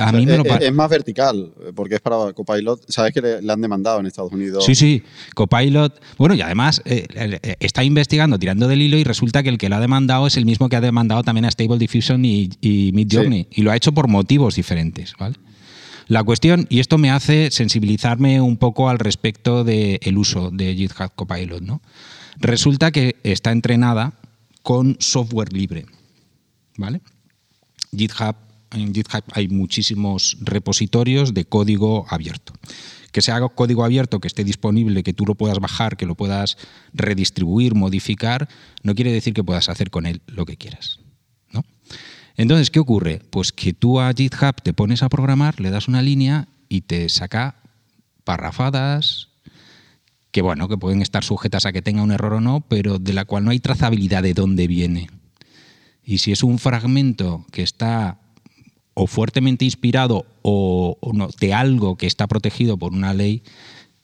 A mí me lo es, pa- es más vertical, porque es para Copilot. Sabes que le, le han demandado en Estados Unidos. Sí, sí, Copilot. Bueno, y además eh, eh, está investigando, tirando del hilo, y resulta que el que lo ha demandado es el mismo que ha demandado también a Stable Diffusion y, y Midjourney. Y lo ha hecho por motivos diferentes, ¿vale? La cuestión, y esto me hace sensibilizarme un poco al respecto del uso de GitHub Copilot, ¿no? Resulta que está entrenada con software libre, ¿vale? GitHub, en GitHub hay muchísimos repositorios de código abierto. Que sea código abierto, que esté disponible, que tú lo puedas bajar, que lo puedas redistribuir, modificar, no quiere decir que puedas hacer con él lo que quieras. ¿no? Entonces, ¿qué ocurre? Pues que tú a GitHub te pones a programar, le das una línea y te saca parrafadas, que bueno, que pueden estar sujetas a que tenga un error o no, pero de la cual no hay trazabilidad de dónde viene. Y si es un fragmento que está o fuertemente inspirado o, de algo que está protegido por una ley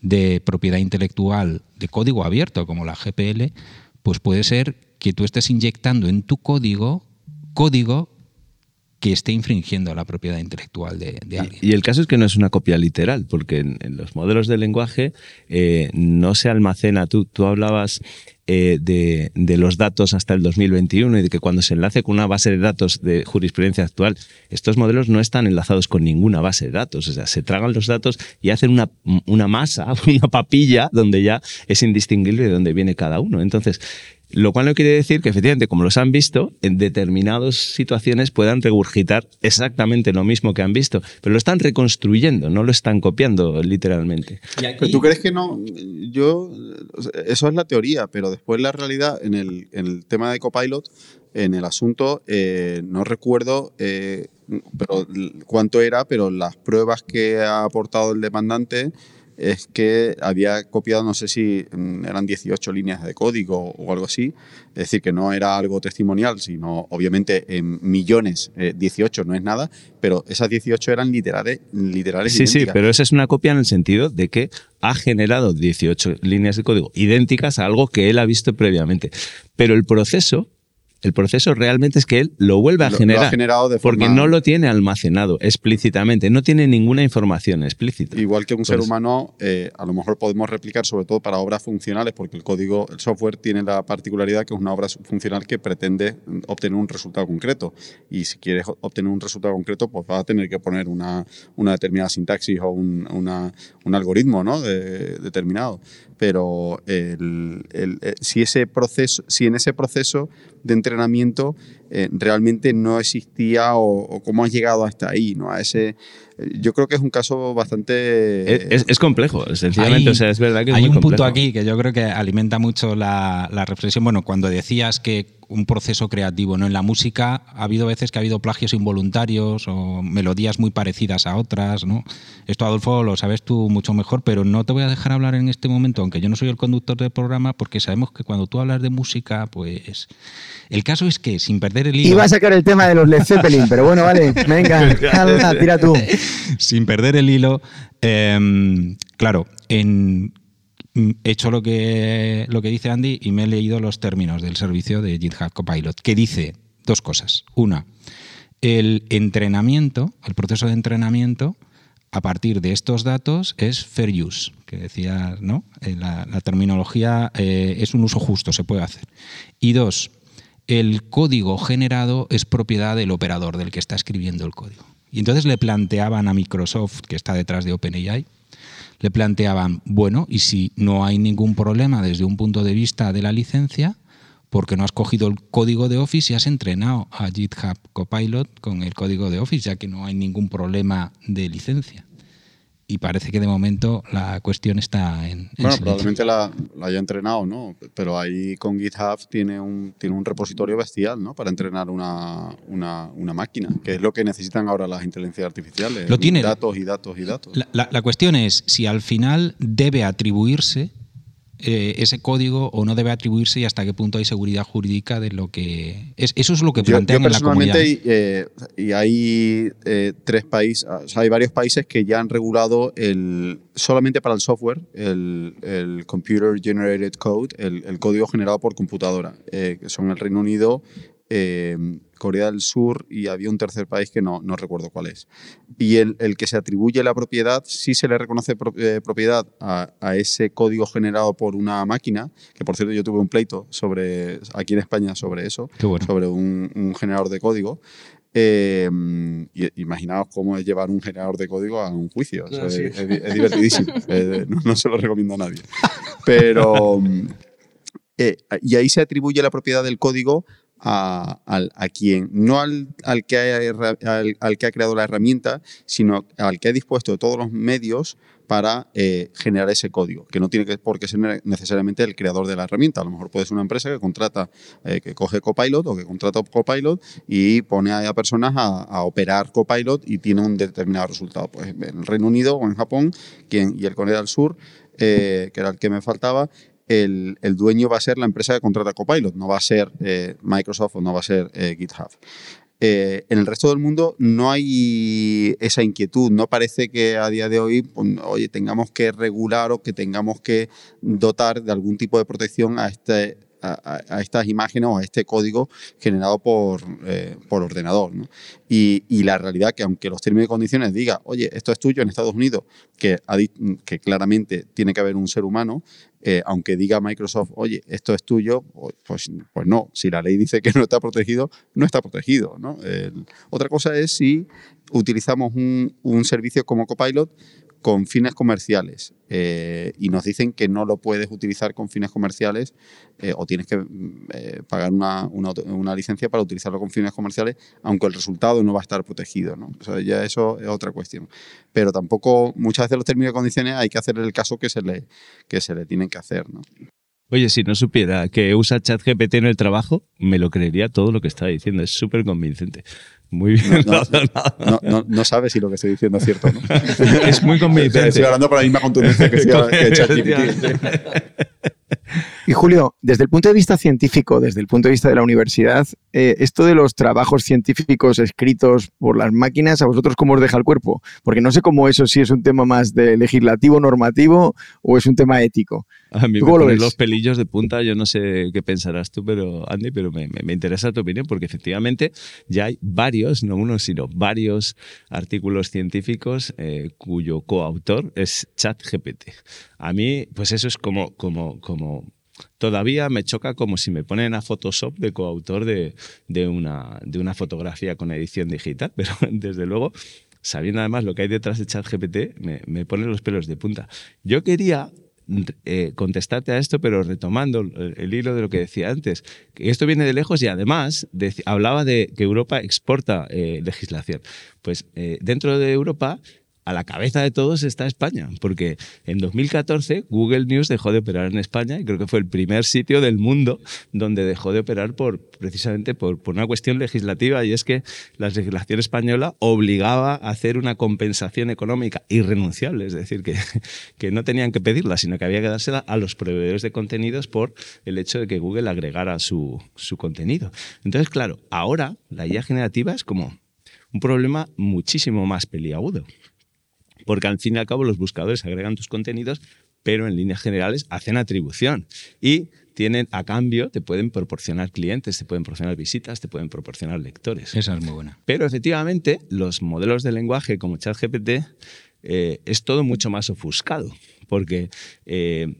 de propiedad intelectual de código abierto, como la GPL, pues puede ser que tú estés inyectando en tu código código que esté infringiendo la propiedad intelectual de, de alguien. Y el caso es que no es una copia literal, porque en, en los modelos de lenguaje eh, no se almacena. Tú, tú hablabas eh, de, de, los datos hasta el 2021 y de que cuando se enlace con una base de datos de jurisprudencia actual, estos modelos no están enlazados con ninguna base de datos. O sea, se tragan los datos y hacen una, una masa, una papilla donde ya es indistinguible de dónde viene cada uno. Entonces, lo cual no quiere decir que efectivamente, como los han visto, en determinadas situaciones puedan regurgitar exactamente lo mismo que han visto, pero lo están reconstruyendo, no lo están copiando literalmente. Pero tú crees que no, yo, eso es la teoría, pero después la realidad en el, en el tema de Copilot, en el asunto, eh, no recuerdo eh, pero, cuánto era, pero las pruebas que ha aportado el demandante es que había copiado, no sé si eran 18 líneas de código o algo así, es decir, que no era algo testimonial, sino obviamente en millones, eh, 18 no es nada, pero esas 18 eran literales. literales sí, idénticas. sí, pero esa es una copia en el sentido de que ha generado 18 líneas de código idénticas a algo que él ha visto previamente. Pero el proceso el proceso realmente es que él lo vuelve a Lo- lo generar. ha generado de porque forma- no lo tiene almacenado explícitamente, no tiene ninguna información explícita. Igual que un ser humano, eh, a lo mejor podemos replicar sobre todo para obras funcionales, porque el código, el software tiene la particularidad que es una obra funcional que pretende obtener un resultado concreto. Y si quieres obtener un resultado concreto, pues vas a tener que poner una, una determinada sintaxis o un, una- un algoritmo ¿no? de- determinado. Pero el- el- eh, si, ese proceso, si en ese proceso de entrenamiento eh, realmente no existía o, o cómo has llegado hasta ahí, ¿no? A ese, eh, yo creo que es un caso bastante... Es, es- complejo, sencillamente. Hay- o sea, es verdad que es hay muy un punto aquí que yo creo que alimenta mucho la, la reflexión. Bueno, cuando decías que un proceso creativo, ¿no? En la música ha habido veces que ha habido plagios involuntarios o melodías muy parecidas a otras, ¿no? Esto, Adolfo, lo sabes tú mucho mejor, pero no te voy a dejar hablar en este momento, aunque yo no soy el conductor del programa, porque sabemos que cuando tú hablas de música, pues. El caso es que, sin perder el hilo. Iba a sacar el tema de los Led Zeppelin, pero bueno, vale, venga, tira tú. sin perder el hilo, eh, claro, en, he hecho lo que, lo que dice Andy y me he leído los términos del servicio de GitHub Copilot, que dice dos cosas. Una, el entrenamiento, el proceso de entrenamiento a partir de estos datos es fair use, que decía, ¿no? Eh, La, la terminología eh, es un uso justo, se puede hacer. Y dos, el código generado es propiedad del operador, del que está escribiendo el código. Y entonces le planteaban a Microsoft, que está detrás de OpenAI, le planteaban, bueno, y si no hay ningún problema desde un punto de vista de la licencia, porque no has cogido el código de Office y has entrenado a GitHub Copilot con el código de Office, ya que no hay ningún problema de licencia. Y parece que de momento la cuestión está en, en Bueno, silencio. probablemente la, la haya entrenado, ¿no? Pero ahí con GitHub tiene un, tiene un repositorio bestial, ¿no? Para entrenar una, una, una máquina, que es lo que necesitan ahora las inteligencias artificiales. Lo tiene. Datos y datos y datos. La, la- la cuestión es si al final debe atribuirse eh, ese código o no debe atribuirse y hasta qué punto hay seguridad jurídica de lo que... Es, eso es lo que Yo, yo plantean en la comunidad. y, eh, y hay eh, tres países, o sea, hay varios países que ya han regulado el, solamente para el software, el, el Computer Generated Code, el, el código generado por computadora, que son el Reino Unido, eh, Corea del Sur y había un tercer país que no, no recuerdo cuál es. Y el, el, que se atribuye la propiedad, sí se le reconoce pro, eh, propiedad a, a, ese código generado por una máquina, que por cierto yo tuve un pleito sobre, aquí en España sobre eso, bueno. sobre un, un, generador de código. Eh, imaginaos cómo es llevar un generador de código a un juicio. Ah, es, sí. es, es, divertidísimo. Eh, no, no se lo recomiendo a nadie. Pero. Eh, y ahí se atribuye la propiedad del código a, a, a quien, no al, al, que ha, al, al, que ha creado la herramienta, sino al que ha dispuesto todos los medios para eh, generar ese código, que no tiene que, por qué ser necesariamente el creador de la herramienta. A lo mejor puede ser una empresa que contrata, eh, que coge Copilot o que contrata Copilot y pone a personas a, a, operar Copilot y tiene un determinado resultado. Pues en el Reino Unido o en Japón quien, y el Corea del Sur, eh, que era el que me faltaba, el, dueño va a ser la empresa que contrata Copilot, no va a ser eh, Microsoft o no va a ser eh, GitHub. Eh, en el resto del mundo no hay esa inquietud, no parece que a día de hoy pues, oye, tengamos que regular o que tengamos que dotar de algún tipo de protección a este, estas imágenes o a este código generado por, por ordenador. Y, la realidad que aunque los términos y condiciones diga, oye, esto es tuyo en Estados Unidos, que claramente tiene que haber un ser humano, eh, aunque diga Microsoft, oye, esto es tuyo, pues, pues no, si la ley dice que no está protegido, no está protegido. otra cosa es si utilizamos un servicio como Copilot con fines comerciales eh, y nos dicen que no lo puedes utilizar con fines comerciales eh, o tienes que eh, pagar una, una, licencia para utilizarlo con fines comerciales, aunque el resultado no va a estar protegido. ¿no? Ya eso es otra cuestión. Pero tampoco, muchas veces los términos y condiciones hay que hacer el caso que se le, que se le tienen que hacer. ¿no? Oye, si no supiera que usa ChatGPT en el trabajo, me lo creería todo lo que está diciendo. Es súper convincente. Muy bien. No, no, no, no, sabes si lo que estoy diciendo es cierto, ¿no? es muy convincente. Estoy hablando con la misma contundencia que, que ChatGPT. Y Julio, desde el punto de vista científico, desde el punto de vista de la universidad, eh, esto de los trabajos científicos escritos por las máquinas, ¿a vosotros cómo os deja el cuerpo? Porque no sé cómo eso si es un tema más de legislativo, normativo o es un tema ético. A mí me ponen los pelillos de punta, yo no sé qué pensarás tú, pero Andy, pero me, me, me, interesa tu opinión porque efectivamente ya hay varios, no uno, sino varios artículos científicos eh, cuyo coautor es ChatGPT. A mí, pues eso es como, como, como todavía me choca como si me ponen a Photoshop de coautor de, una, de una fotografía con edición digital, pero desde luego sabiendo además lo que hay detrás de ChatGPT, me, me pone los pelos de punta. Yo quería eh, contestarte a esto, pero retomando el, hilo de lo que decía antes, esto viene de lejos y además de, hablaba de que Europa exporta eh, legislación. Pues eh, dentro de Europa a la cabeza de todos está España, porque en 2014 Google News dejó de operar en España y creo que fue el primer sitio del mundo donde dejó de operar por precisamente por, por una cuestión legislativa y es que la legislación española obligaba a hacer una compensación económica irrenunciable, es decir, que, que no tenían que pedirla, sino que había que dársela a los proveedores de contenidos por el hecho de que Google agregara su, su contenido. Entonces, claro, ahora la IA generativa es como un problema muchísimo más peliagudo porque al fin y al cabo los buscadores agregan tus contenidos, pero en líneas generales hacen atribución y tienen a cambio, te pueden proporcionar clientes, te pueden proporcionar visitas, te pueden proporcionar lectores. Esa es muy buena. Pero efectivamente, los modelos de lenguaje como ChatGPT eh, es todo mucho más ofuscado, porque eh,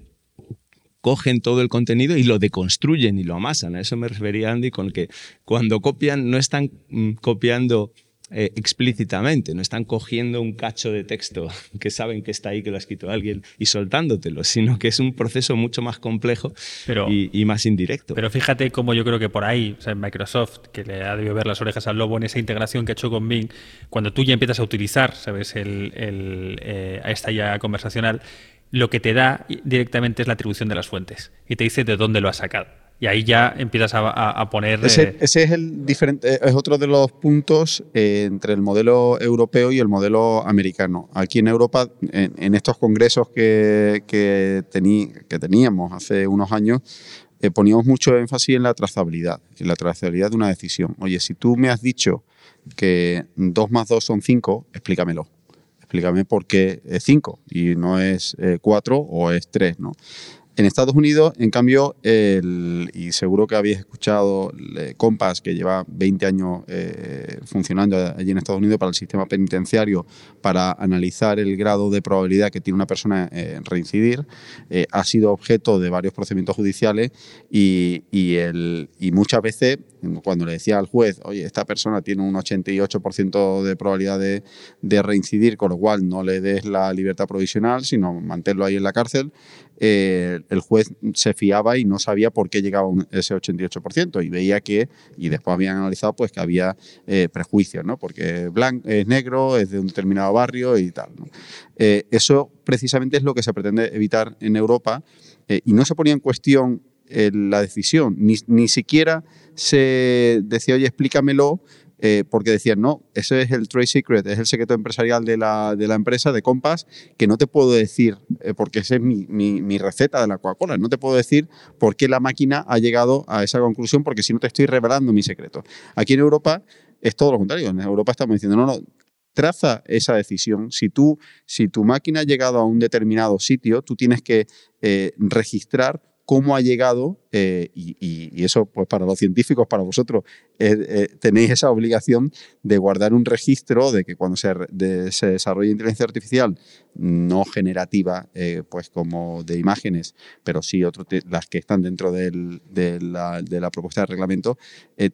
cogen todo el contenido y lo deconstruyen y lo amasan. A eso me refería Andy con que cuando copian no están mm, copiando eh, explícitamente, no están cogiendo un cacho de texto que saben que está ahí, que lo ha escrito alguien y soltándotelo, sino que es un proceso mucho más complejo pero, y, y, más indirecto. Pero fíjate cómo yo creo que por ahí, o sea, en Microsoft, que le ha debido ver las orejas al lobo en esa integración que ha hecho con Bing, cuando tú ya empiezas a utilizar, sabes, el, el, eh, esta ya conversacional, lo que te da directamente es la atribución de las fuentes y te dice de dónde lo has sacado. Y ahí ya empiezas a, a, a poner. Ese, eh... ese, es el diferente, es otro de los puntos eh, entre el modelo europeo y el modelo americano. Aquí en Europa, en, en estos congresos que, que, tení, que, teníamos hace unos años, eh, poníamos mucho énfasis en la trazabilidad, en la trazabilidad de una decisión. Oye, si tú me has dicho que 2 más 2 son 5, explícamelo. Explícame por qué es 5 y no es 4 o es 3, ¿no? En Estados Unidos, en cambio, el, y seguro que habéis escuchado eh, Compass, que lleva 20 años eh, funcionando allí en Estados Unidos para el sistema penitenciario, para analizar el grado de probabilidad que tiene una persona en reincidir, eh, ha sido objeto de varios procedimientos judiciales y, y, el, y muchas veces, cuando le decía al juez, oye, esta persona tiene un 88% de probabilidad de, de reincidir, con lo cual no le des la libertad provisional, sino mantenerlo ahí en la cárcel, eh, el juez se fiaba y no sabía por qué llegaba ese 88% y veía que, y después habían analizado pues que había eh, prejuicios, ¿no? porque blanco, es negro, es de un determinado barrio y tal. Eh, eso precisamente es lo que se pretende evitar en Europa y no se ponía en cuestión la decisión, ni, ni siquiera se decía, oye, explícamelo, eh, porque decían, no, ese es el trade secret, es el secreto empresarial de la, de la empresa, de Compass, que no te puedo decir, eh, porque esa es mi, mi, receta de la Coca-Cola, no te puedo decir por qué la máquina ha llegado a esa conclusión, porque si no te estoy revelando mi secreto. Aquí en Europa es todo lo contrario, en Europa estamos diciendo, no, no, traza esa decisión. Si, tú, si tu máquina ha llegado a un determinado sitio, tú tienes que eh, registrar cómo ha llegado, eh, y, eso pues para los científicos, para vosotros, eh, eh, tenéis esa obligación de guardar un registro de que cuando se, se desarrolla inteligencia artificial no generativa, pues como de imágenes, pero sí otro las que están dentro de, la, propuesta de reglamento,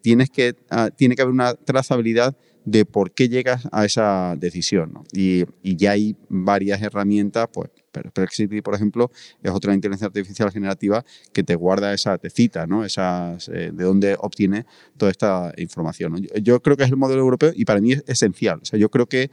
tienes que, ah, tiene que haber una trazabilidad de por qué llegas a esa decisión. Y, y, ya hay varias herramientas, pues Perplexity, por ejemplo, es otra inteligencia artificial generativa que te guarda esa, te cita, ¿no? Esas, eh, de dónde obtiene toda esta información. Yo, creo que es el modelo europeo y para mí es esencial. O sea, yo creo que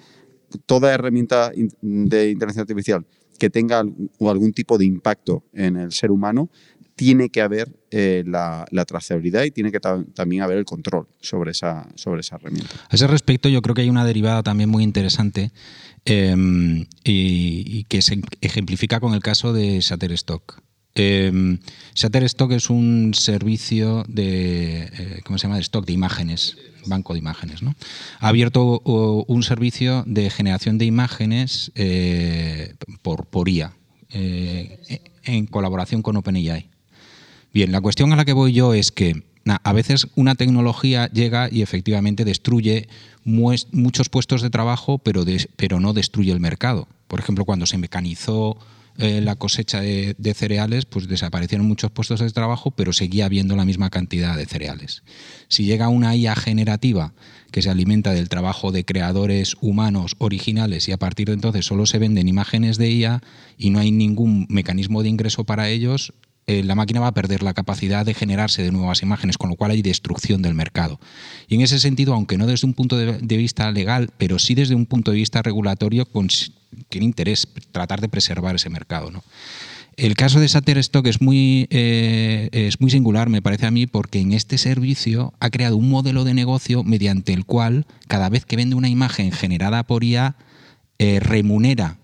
toda herramienta de inteligencia artificial que tenga algún tipo de impacto en el ser humano tiene que haber eh, la, trazabilidad y tiene que también haber el control sobre esa, sobre esa herramienta. A ese respecto, yo creo que hay una derivada también muy interesante em, y, que se ejemplifica con el caso de Shutterstock. Eh, Shutterstock es un servicio de, eh, ¿cómo se llama? De stock de imágenes, banco de imágenes. ¿no? Ha abierto un servicio de generación de imágenes eh, por, por IA, en colaboración con OpenAI. Bien, la cuestión a la que voy yo es que a veces una tecnología llega y efectivamente destruye muchos puestos de trabajo, pero, no destruye el mercado. Por ejemplo, cuando se mecanizó eh, la cosecha de, cereales, pues desaparecieron muchos puestos de trabajo, pero seguía habiendo la misma cantidad de cereales. Si llega una IA generativa que se alimenta del trabajo de creadores humanos originales y a partir de entonces solo se venden imágenes de IA y no hay ningún mecanismo de ingreso para ellos, eh, la máquina va a perder la capacidad de generarse de nuevas imágenes, con lo cual hay destrucción del mercado. Y en ese sentido, aunque no desde un punto de, vista legal, pero sí desde un punto de vista regulatorio, tiene interés tratar de preservar ese mercado. El caso de Shutterstock es muy, eh, es muy singular, me parece a mí, porque en este servicio ha creado un modelo de negocio mediante el cual cada vez que vende una imagen generada por IA, eh, remunera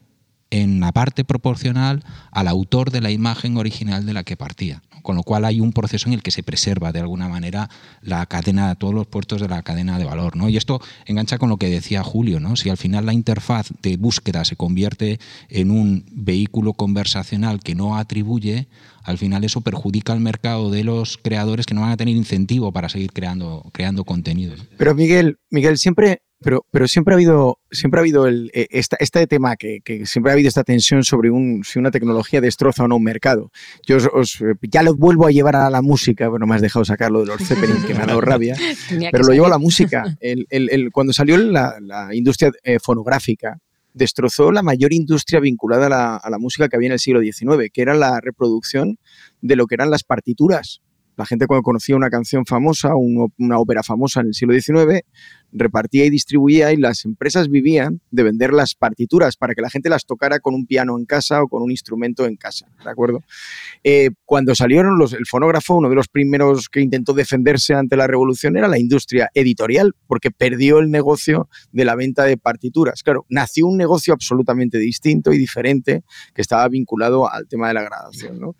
en la parte proporcional al autor de la imagen original de la que partía. Con lo cual hay un proceso en el que se preserva de alguna manera la cadena, todos los puertos de la cadena de valor. ¿no? Y esto engancha con lo que decía Julio, ¿no? si al final la interfaz de búsqueda se convierte en un vehículo conversacional que no atribuye, al final eso perjudica al mercado de los creadores que no van a tener incentivo para seguir creando, creando contenido. Pero Miguel, Miguel, siempre pero, pero siempre ha habido, siempre ha habido el, eh, este tema que, siempre ha habido esta tensión sobre un, si una tecnología destroza o no un mercado. Yo os, eh, ya lo vuelvo a llevar a la música, bueno, me has dejado sacarlo de los Zeppelin, que me ha dado rabia, pero lo llevo a la música. El, el, cuando salió la, la industria eh, fonográfica, destrozó la mayor industria vinculada a la, a la, música que había en el siglo XIX, que era la reproducción de lo que eran las partituras. La gente cuando conocía una canción famosa, una ópera famosa en el siglo XIX, repartía y distribuía y las empresas vivían de vender las partituras para que la gente las tocara con un piano en casa o con un instrumento en casa, ¿de acuerdo? Eh, cuando salieron los, el fonógrafo, uno de los primeros que intentó defenderse ante la revolución era la industria editorial, porque perdió el negocio de la venta de partituras. Claro, nació un negocio absolutamente distinto y diferente que estaba vinculado al tema de la grabación, ¿no?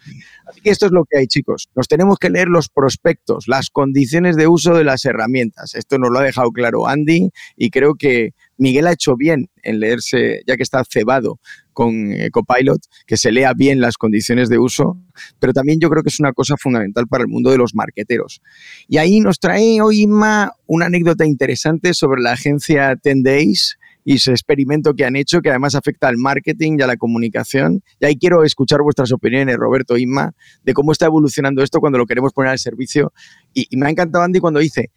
Así que esto es lo que hay, chicos. Nos tenemos que leer los prospectos, las condiciones de uso de las herramientas. Esto nos lo ha dejado claro Andy y creo que Miguel ha hecho bien en leerse, ya que está cebado con eh, Copilot, que se lea bien las condiciones de uso, pero también yo creo que es una cosa fundamental para el mundo de los marqueteros. Y ahí nos trae hoy Inma una anécdota interesante sobre la agencia 10 Days y ese experimento que han hecho, que además afecta al marketing y a la comunicación. Y ahí quiero escuchar vuestras opiniones, Roberto Inma, de cómo está evolucionando esto cuando lo queremos poner al servicio. Y, y me ha encantado Andy cuando dice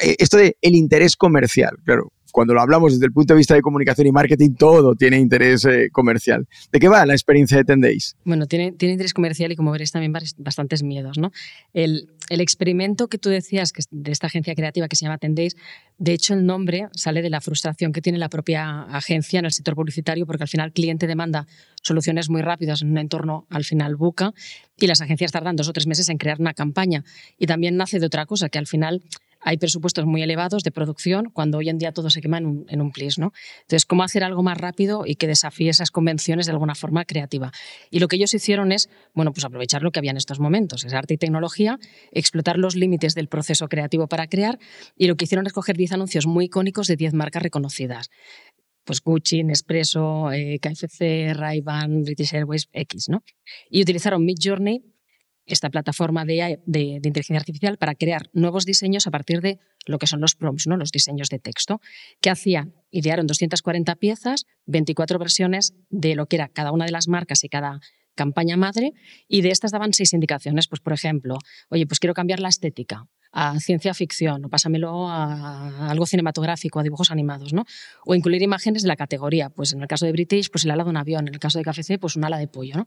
esto de el interés comercial. Claro, cuando lo hablamos desde el punto de vista de comunicación y marketing, todo tiene interés eh, comercial. ¿De qué va la experiencia de Tendéis? Bueno, tiene, tiene interés comercial y como veréis también bastantes miedos. ¿no? El, experimento que tú decías de esta agencia creativa que se llama Tendéis, de hecho el nombre sale de la frustración que tiene la propia agencia en el sector publicitario porque al final el cliente demanda soluciones muy rápidas en un entorno al final buca y las agencias tardan dos o tres meses en crear una campaña. Y también nace de otra cosa, que al final hay presupuestos muy elevados de producción cuando hoy en día todo se quema en un, en un plis. ¿no? Entonces, ¿cómo hacer algo más rápido y que desafíe esas convenciones de alguna forma creativa? Y lo que ellos hicieron es, bueno, pues aprovechar lo que había en estos momentos, es arte y tecnología, explotar los límites del proceso creativo para crear y lo que hicieron es coger 10 anuncios muy icónicos de 10 marcas reconocidas pues Gucci, Nespresso, eh, KFC, Ray-Ban, British Airways, X, ¿no? Y utilizaron Midjourney esta plataforma de, inteligencia artificial para crear nuevos diseños a partir de lo que son los prompts, ¿no? los diseños de texto, que hacían, idearon 240 piezas, 24 versiones de lo que era cada una de las marcas y cada campaña madre, y de estas daban seis indicaciones. Pues, por ejemplo, oye, pues quiero cambiar la estética a ciencia ficción, o pásamelo a algo cinematográfico, a dibujos animados, ¿no? O incluir imágenes de la categoría. Pues en el caso de British, pues el ala de un avión, en el caso de KFC, pues un ala de pollo, ¿no?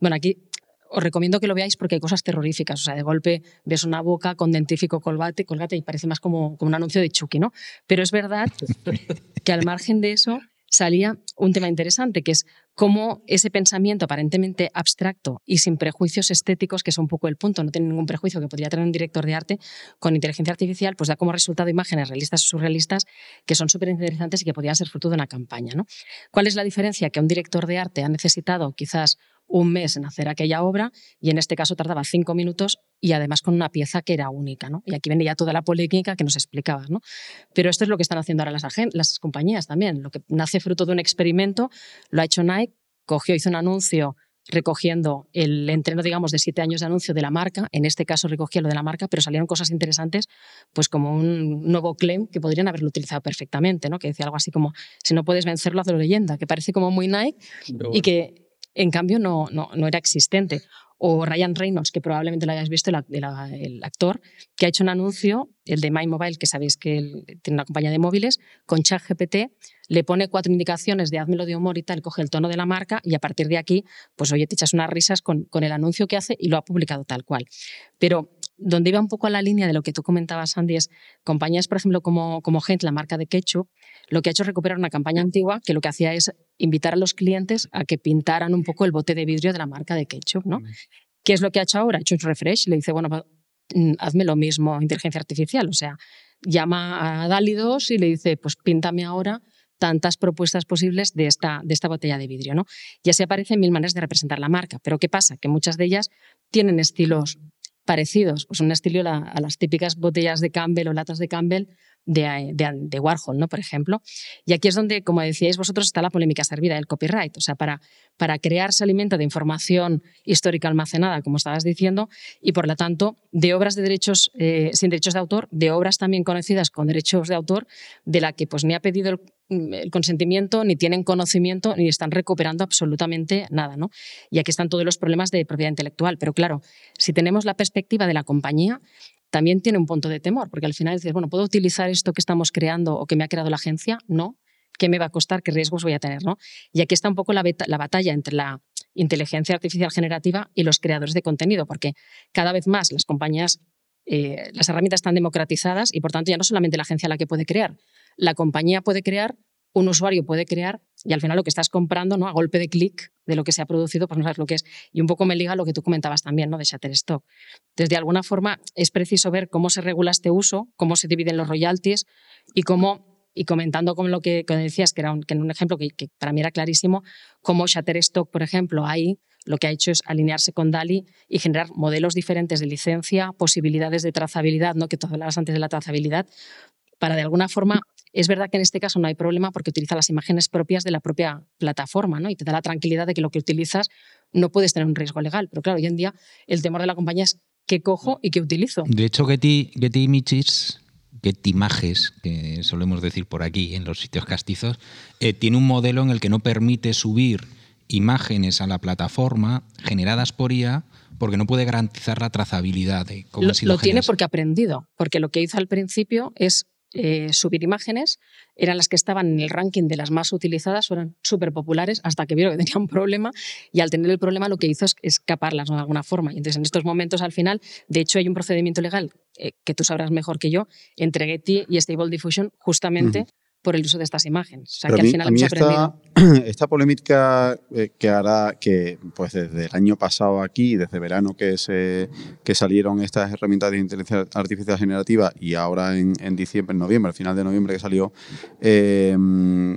Bueno, aquí os recomiendo que lo veáis porque hay cosas terroríficas. O sea, de golpe ves una boca con dentífico colgate, colgate y parece más como, como un anuncio de Chucky, ¿no? Pero es verdad que al margen de eso salía un tema interesante, que es cómo ese pensamiento aparentemente abstracto y sin prejuicios estéticos, que es un poco el punto, no tiene ningún prejuicio que podría tener un director de arte, con inteligencia artificial, pues da como resultado imágenes realistas o surrealistas que son súper interesantes y que podrían ser fruto de una campaña. ¿no? ¿Cuál es la diferencia? Que un director de arte ha necesitado quizás un mes en hacer aquella obra y en este caso tardaba cinco minutos y además con una pieza que era única. ¿no? Y aquí venía toda la polémica que nos explicabas. ¿no? Pero esto es lo que están haciendo ahora las, las compañías también. Lo que nace fruto de un experimento lo ha hecho Nike, cogió, hizo un anuncio recogiendo el entreno, digamos, de siete años de anuncio de la marca. En este caso recogía lo de la marca, pero salieron cosas interesantes, pues como un nuevo claim que podrían haberlo utilizado perfectamente, ¿no? Que decía algo así como, si no puedes vencerlo, hazlo leyenda, que parece como muy Nike y que en cambio no, no, no, era existente. O Ryan Reynolds, que probablemente lo hayáis visto, el, el, actor, que ha hecho un anuncio, el de My Mobile, que sabéis que él tiene una compañía de móviles, con ChatGPT le pone cuatro indicaciones de házmelo de humor y tal, coge el tono de la marca y a partir de aquí, pues oye, te echas unas risas con, con el anuncio que hace y lo ha publicado tal cual. Pero donde iba un poco a la línea de lo que tú comentabas, Andy, es compañías, por ejemplo, como, como Gent, la marca de ketchup, lo que ha hecho es recuperar una campaña antigua que lo que hacía es invitar a los clientes a que pintaran un poco el bote de vidrio de la marca de ketchup, ¿no? ¿Qué es lo que ha hecho ahora? Ha hecho un refresh, le dice, bueno, mm, hazme lo mismo, inteligencia artificial, o sea, llama a 2 y le dice, pues píntame ahora tantas propuestas posibles de esta, de esta botella de vidrio. ¿no? Y así aparecen mil maneras de representar la marca. Pero ¿qué pasa? Que muchas de ellas tienen estilos parecidos, pues un estilo a las típicas botellas de Campbell o latas de Campbell de, de, Warhol, ¿no? por ejemplo. Y aquí es donde, como decíais vosotros, está la polémica servida del copyright. O sea, para, para crear se alimenta de información histórica almacenada, como estabas diciendo, y por lo tanto, de obras de derechos eh, sin derechos de autor, de obras también conocidas con derechos de autor, de la que pues ni ha pedido el, el consentimiento, ni tienen conocimiento, ni están recuperando absolutamente nada. ¿no? Y aquí están todos los problemas de propiedad intelectual. Pero claro, si tenemos la perspectiva de la compañía, también tiene un punto de temor, porque al final dices, bueno, ¿puedo utilizar esto que estamos creando o que me ha creado la agencia? No. ¿Qué me va a costar? ¿Qué riesgos voy a tener? ¿no? Y aquí está un poco la, la batalla entre la inteligencia artificial generativa y los creadores de contenido, porque cada vez más las compañías, eh, las herramientas están democratizadas y por tanto ya no solamente la agencia la que puede crear, la compañía puede crear un usuario puede crear y al final lo que estás comprando, ¿no? A golpe de clic de lo que se ha producido, pues no sabes lo que es. Y un poco me liga lo que tú comentabas también, ¿no? De Shutterstock. Entonces, de alguna forma, es preciso ver cómo se regula este uso, cómo se dividen los royalties y cómo, y comentando con lo que, decías, que era un, que un ejemplo que, que, para mí era clarísimo, cómo Shutterstock, por ejemplo, ahí lo que ha hecho es alinearse con DALI y generar modelos diferentes de licencia, posibilidades de trazabilidad, ¿no? que tú hablabas antes de la trazabilidad, para de alguna forma es verdad que en este caso no hay problema porque utiliza las imágenes propias de la propia plataforma ¿no? y te da la tranquilidad de que lo que utilizas no puedes tener un riesgo legal. Pero claro, hoy en día el temor de la compañía es qué cojo y qué utilizo. De hecho, Getty, Getty Images, Getty Images, que solemos decir por aquí en los sitios castizos, eh, tiene un modelo en el que no permite subir imágenes a la plataforma generadas por IA porque no puede garantizar la trazabilidad de cómo Lo, han sido lo tiene porque ha aprendido, porque lo que hizo al principio es eh, subir imágenes, eran las que estaban en el ranking de las más utilizadas, eran súper populares, hasta que vieron que tenía un problema y al tener el problema lo que hizo es escaparlas de alguna forma. Y entonces en estos momentos al final, de hecho hay un procedimiento legal eh, que tú sabrás mejor que yo entre Getty y Stable Diffusion justamente. Por el uso de estas imágenes. O sea Pero que a mí, al final a mí hemos aprendido. esta, esta polémica eh, que hará que pues desde el año pasado aquí, desde verano que, se, que salieron estas herramientas de inteligencia artificial generativa y ahora en, en diciembre, en noviembre, al final de noviembre que salió eh,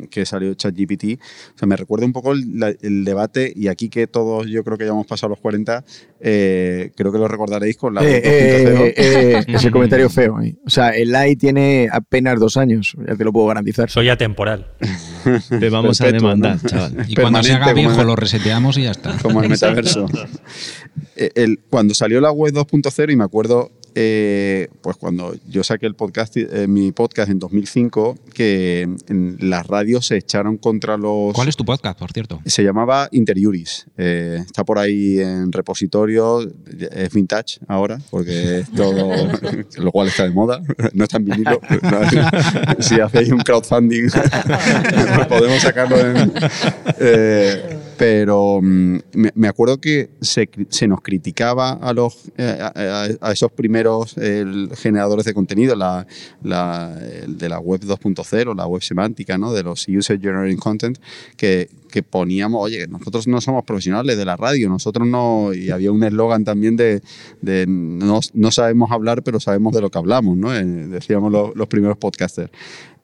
que salió ChatGPT, o sea, me recuerda un poco el, la- el debate y aquí que todos yo creo que ya hemos pasado los 40, eh, creo que lo recordaréis con la Eh, 2.0. eh, eh, ese comentario feo. eh. O sea, el AI tiene apenas dos años, ya te lo puedo garantizar. Soy atemporal. Te vamos a demandar, ¿no? chaval. Y cuando se haga viejo lo reseteamos y ya está. como el metaverso. Eh, el- cuando salió la web 2.0, y me acuerdo, eh, pues cuando yo saqué el podcast, eh, mi podcast en 2005, que en las radios se echaron contra los... ¿Cuál es tu podcast, por cierto? Se llamaba Interiuris. Eh, está por ahí en repositorio. Es vintage ahora, porque es todo. lo cual está de moda. No está en vinilo. si hacéis un crowdfunding, podemos sacarlo en. Pero mm, me, acuerdo que se, se nos criticaba a, los, eh, a, a- esos primeros generadores de contenido, la, la- el de la web 2.0, la web semántica, ¿no? de los User Generating Content, que, que poníamos, oye, nosotros no somos profesionales de la radio, nosotros no, y había un eslogan también de, no, no sabemos hablar, pero sabemos de lo que hablamos, ¿no? Eh, decíamos los primeros podcasters.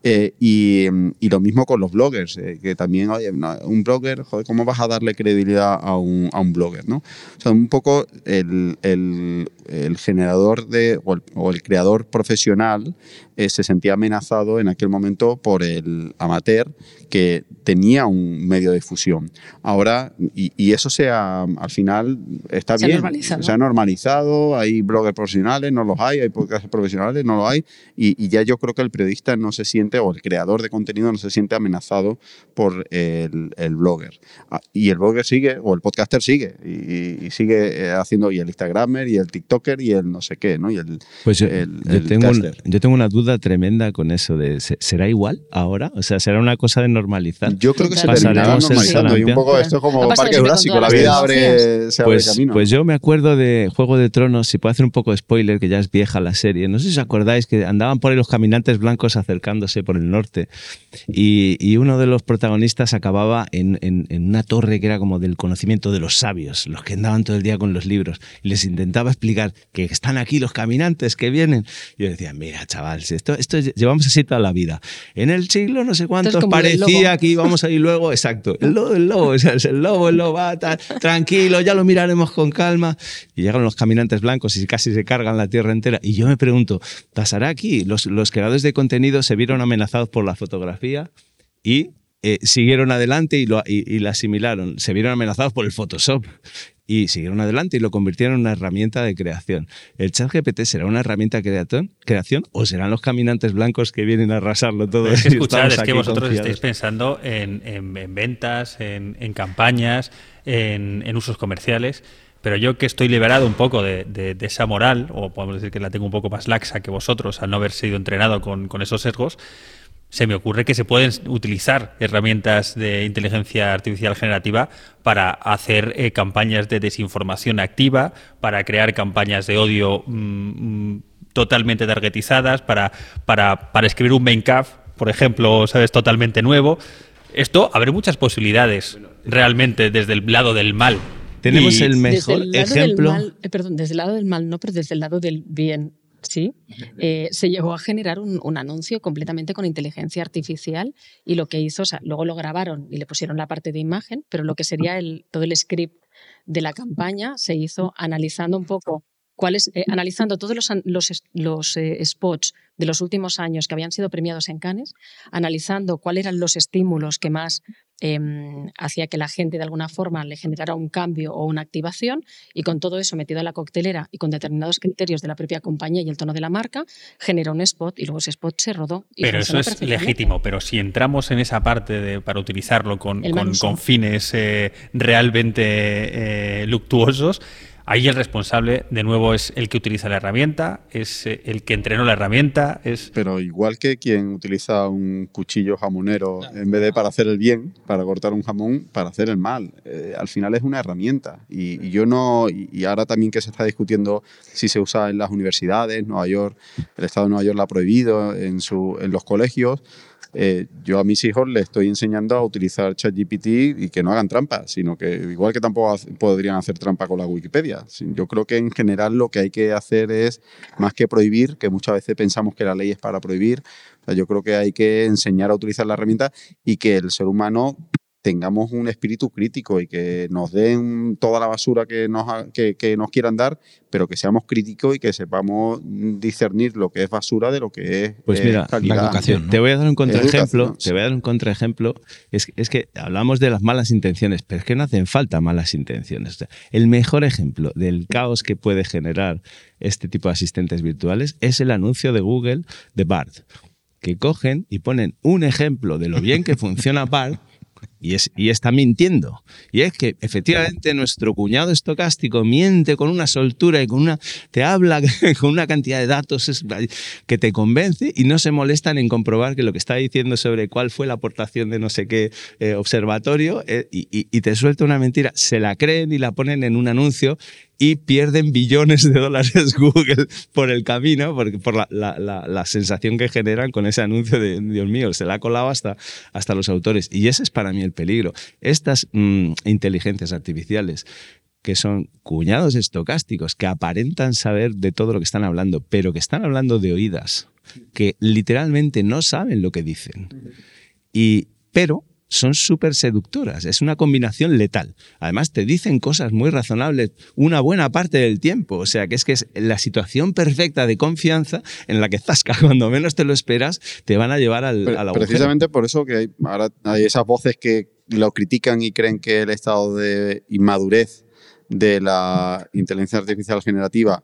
Eh, y, mm, y lo mismo con los bloggers, eh, que también, oye, no, un blogger, joder, ¿cómo vas a darle credibilidad a un, a un blogger? ¿no? O sea, un poco el, el- el generador de, o, el, o el creador profesional eh, se sentía amenazado en aquel momento por el amateur que tenía un medio de difusión. Ahora, y, y eso se ha, al final está Se bien, normalizado. se ha normalizado, hay bloggers profesionales, no los hay, hay podcasts profesionales, no los hay, y, y ya yo creo que el periodista no se siente, o el creador de contenido no se siente amenazado por el, el blogger. Ah, Y el blogger sigue, o el podcaster sigue, y, y sigue eh, haciendo, y el Instagramer, y el TikToker, y el no sé qué, ¿no? Y el, Pues yo, el- yo el tengo un- yo tengo una duda tremenda con eso de ¿se- ¿será igual ahora? O sea, ¿será una cosa de normalizar? Yo creo que se terminará normalizando, y un poco esto es como Parque Jurásico, la vida abre, se abre Pues, camino. pues yo me acuerdo de Juego de Tronos, si puedo hacer un poco de spoiler, que ya es vieja la serie. No sé si os acordáis que andaban por ahí los caminantes blancos acercándose por el norte y, y uno de los protagonistas acababa en, en- en una torre que era como del conocimiento de los sabios, los que andaban todo el día con los libros, y les intentaba explicar que están aquí los caminantes que vienen. Y yo decía, mira, chaval, si esto, esto llevamos así toda la vida. En el siglo no sé cuántos parecía que íbamos a ir luego, exacto, el lobo, el lobo, o sea, el lobo, el lobo, tal, tranquilo, ya lo miraremos con calma. Y llegan los caminantes blancos y casi se cargan la tierra entera. Y yo me pregunto, ¿pasará aquí? Los, los creadores de contenido se vieron amenazados por la fotografía y eh, siguieron adelante y, lo, y, y la asimilaron. Se vieron amenazados por el Photoshop y siguieron adelante y lo convirtieron en una herramienta de creación. ¿El chat GPT será una herramienta de creación, o serán los caminantes blancos que vienen a arrasarlo todo? Es que es vosotros confiados? estáis pensando en, en- en ventas, en, en campañas, en usos comerciales. Pero yo que estoy liberado un poco de, de- de esa moral, o podemos decir que la tengo un poco más laxa que vosotros al no haber sido entrenado con, con esos sesgos, se me ocurre que se pueden utilizar herramientas de inteligencia artificial generativa para hacer eh, campañas de desinformación activa, para crear campañas de odio mm, totalmente targetizadas, para, para, para escribir un main caf, por ejemplo, sabes, totalmente nuevo. Esto abre muchas posibilidades realmente desde el lado del mal. Tenemos Y- el Desde mejor el lado ejemplo. Mal, eh, perdón, desde el lado del mal no, pero desde el lado del bien, sí. Eh, se llegó a generar un, un anuncio completamente con inteligencia artificial y lo que hizo, o sea, luego lo grabaron y le pusieron la parte de imagen, pero lo que sería el, todo el script de la campaña se hizo analizando un poco cuáles, eh, analizando todos los, eh, spots de los últimos años que habían sido premiados en Cannes, analizando cuáles eran los estímulos que más em, hacía que la gente de alguna forma le generara un cambio o una activación y con todo eso metido a la coctelera y con determinados criterios de la propia compañía y el tono de la marca, generó un spot y luego ese spot se rodó. Y pero eso es legítimo, pero si entramos en esa parte de, para utilizarlo con, con, fines eh, realmente eh, luctuosos, Ahí el responsable, de nuevo, es el que utiliza la herramienta, es eh, el que entrenó la herramienta. Es... Pero igual que quien utiliza un cuchillo jamonero en vez de para hacer el bien, para cortar un jamón, para hacer el mal. Eh, al final es una herramienta. Y, yo no. Y, ahora también que se está discutiendo si se usa en las universidades, Nueva York, el Estado de Nueva York lo ha prohibido en, su, en los colegios. Eh, yo a mis hijos les estoy enseñando a utilizar ChatGPT y que no hagan trampa, sino que igual que tampoco podrían hacer trampa con la Wikipedia. Yo creo que en general lo que hay que hacer es, más que prohibir, que muchas veces pensamos que la ley es para prohibir, yo creo que hay que enseñar a utilizar la herramienta y que el ser humano tengamos un espíritu crítico y que nos den toda la basura que nos, que, nos quieran dar, pero que seamos críticos y que sepamos discernir lo que es basura de lo que es Pues mira, la educación. Te voy a dar un contraejemplo. Te voy a dar un contraejemplo. Es, es que hablamos de las malas intenciones, pero es que no hacen falta malas intenciones. El mejor ejemplo del caos que puede generar este tipo de asistentes virtuales es el anuncio de Google de BART, que cogen y ponen un ejemplo de lo bien que funciona BART y, es, y está mintiendo. Y es que efectivamente nuestro cuñado estocástico miente con una soltura y con una, te habla con una cantidad de datos que te convence y no se molestan en comprobar que lo que está diciendo sobre cuál fue la aportación de no sé qué eh, observatorio eh, y, y, te suelta una mentira, se la creen y la ponen en un anuncio y pierden billones de dólares Google por el camino, porque, por la, la, la, sensación que generan con ese anuncio de, Dios mío, se la ha colado hasta, hasta los autores. Y ese es para mí el peligro. Estas mm, inteligencias artificiales que son cuñados estocásticos, que aparentan saber de todo lo que están hablando, pero que están hablando de oídas, que literalmente no saben lo que dicen. Y, pero son súper seductoras. Es una combinación letal. Además, te dicen cosas muy razonables una buena parte del tiempo. O sea, que es que es la situación perfecta de confianza en la que zasca cuando menos te lo esperas, te van a llevar al, a la Precisamente por eso que hay, ahora hay esas voces que lo critican y creen que el estado de inmadurez de la inteligencia artificial generativa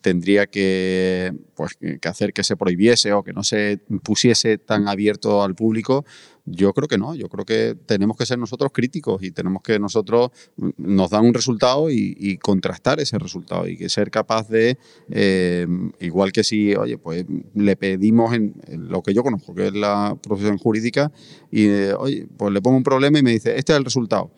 tendría que, pues, que hacer que se prohibiese o que no se pusiese tan abierto al público, yo creo que no, yo creo que tenemos que ser nosotros críticos y tenemos que nosotros mm, nos dan un resultado y, contrastar ese resultado y que ser capaz de, eh, igual que si, oye, pues le pedimos en, lo que yo conozco, que es la profesión jurídica, y eh, oye, pues le pongo un problema y me dice, este es el resultado,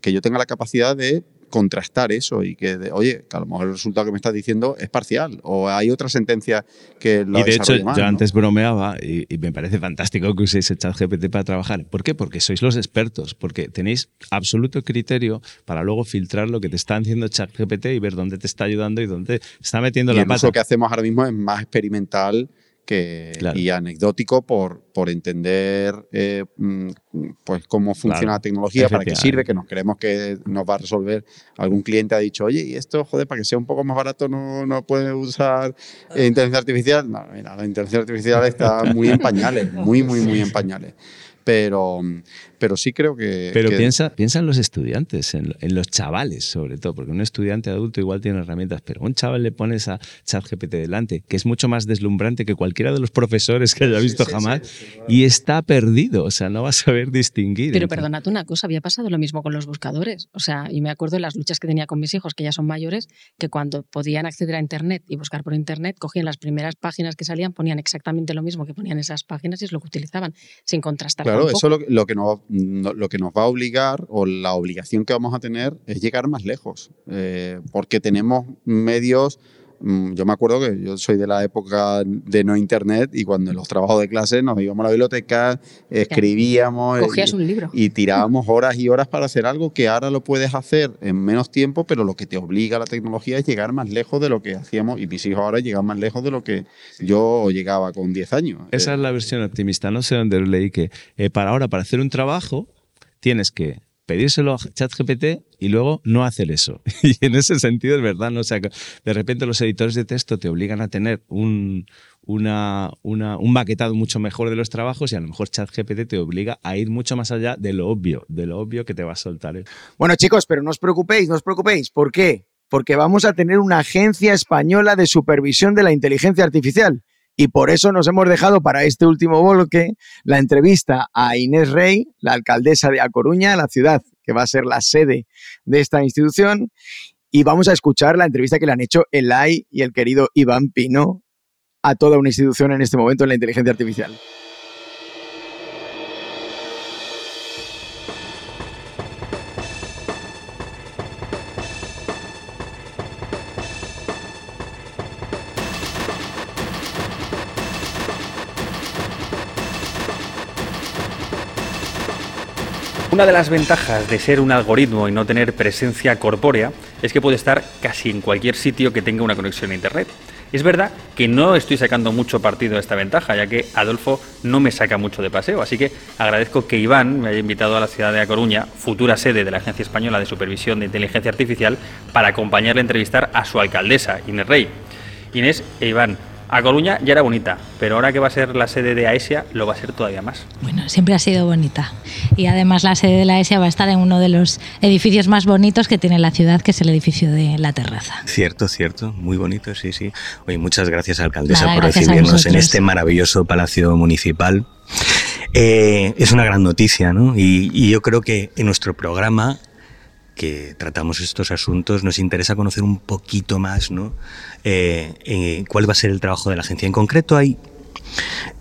que yo tenga la capacidad de contrastar eso y que, oye, que a lo mejor el resultado que me estás diciendo es parcial o hay otra sentencia que lo Y de hecho, yo antes bromeaba y, me parece fantástico que uséis el chat GPT para trabajar. ¿Por qué? Porque sois los expertos, porque tenéis absoluto criterio para luego filtrar lo que te está haciendo chat GPT y ver dónde te está ayudando y dónde está metiendo la pata. Lo que hacemos ahora mismo es más experimental y anecdótico por, por entender eh, mm, pues cómo funciona la tecnología, para qué sirve, que nos creemos que nos va a resolver. Algún cliente ha dicho, oye, y esto, joder, para que sea un poco más barato no, no puede usar eh, inteligencia artificial. No, mira, la inteligencia artificial está muy en pañales, muy, muy, muy en pañales. Pero, pero sí creo que... Pero Piensa, piensa en los estudiantes, en, los chavales sobre todo, porque un estudiante adulto igual tiene herramientas, pero a un chaval le pones a ChatGPT delante, que es mucho más deslumbrante que cualquiera de los profesores que haya visto jamás, y está perdido, o sea, no va a saber distinguir. Pero perdónate una cosa, había pasado lo mismo con los buscadores, o sea, y me acuerdo de las luchas que tenía con mis hijos, que ya son mayores, que cuando podían acceder a Internet y buscar por Internet, cogían las primeras páginas que salían, ponían exactamente lo mismo que ponían esas páginas y es lo que utilizaban, sin contrastar eso lo, lo, que nos, lo que nos va a obligar o la obligación que vamos a tener es llegar más lejos, eh, porque tenemos medios yo me acuerdo que yo soy de la época de no internet y cuando en los trabajos de clase nos íbamos a la biblioteca, escribíamos Cogías un libro. y tirábamos horas y horas para hacer algo que ahora lo puedes hacer en menos tiempo, pero lo que te obliga a la tecnología es llegar más lejos de lo que hacíamos y mis hijos ahora llegan más lejos de lo que yo llegaba con 10 años. Esa es la versión optimista, no sé dónde leí que eh, para ahora, para hacer un trabajo, tienes que pedírselo a ChatGPT y luego no hacer eso. Y en ese sentido es verdad, ¿no? O de repente los editores de texto te obligan a tener un, una, un maquetado mucho mejor de los trabajos y a lo mejor ChatGPT te obliga a ir mucho más allá de lo obvio, de lo obvio que te va a soltar. ¿eh? Bueno, chicos, pero no os preocupéis, no os preocupéis. ¿Por qué? Porque vamos a tener una agencia española de supervisión de la inteligencia artificial. Y por eso nos hemos dejado para este último bloque la entrevista a Inés Rey, la alcaldesa de A Coruña, la ciudad que va a ser la sede de esta institución. Y vamos a escuchar la entrevista que le han hecho Elay y el querido Iván Pino a toda una institución en este momento en la inteligencia artificial. Una de las ventajas de ser un algoritmo y no tener presencia corpórea es que puede estar casi en cualquier sitio que tenga una conexión a Internet. Es verdad que no estoy sacando mucho partido de esta ventaja, ya que Adolfo no me saca mucho de paseo, así que agradezco que Iván me haya invitado a la ciudad de A Coruña, futura sede de la Agencia Española de Supervisión de Inteligencia Artificial, para acompañarle a entrevistar a su alcaldesa, Inés Rey. Inés e Iván, a Coruña ya era bonita, pero ahora que va a ser la sede de AESIA, lo va a ser todavía más. Bueno, siempre ha sido bonita. Y además la sede de la AESIA va a estar en uno de los edificios más bonitos que tiene la ciudad, que es el edificio de la terraza. Cierto, cierto, muy bonito, sí, sí. Oye, muchas gracias, alcaldesa, por recibirnos en este maravilloso palacio municipal. Eh, es una gran noticia, ¿no? y yo creo que en nuestro programa que tratamos estos asuntos, nos interesa conocer un poquito más ¿no? Eh, cuál va a ser el trabajo de la agencia. En concreto, hay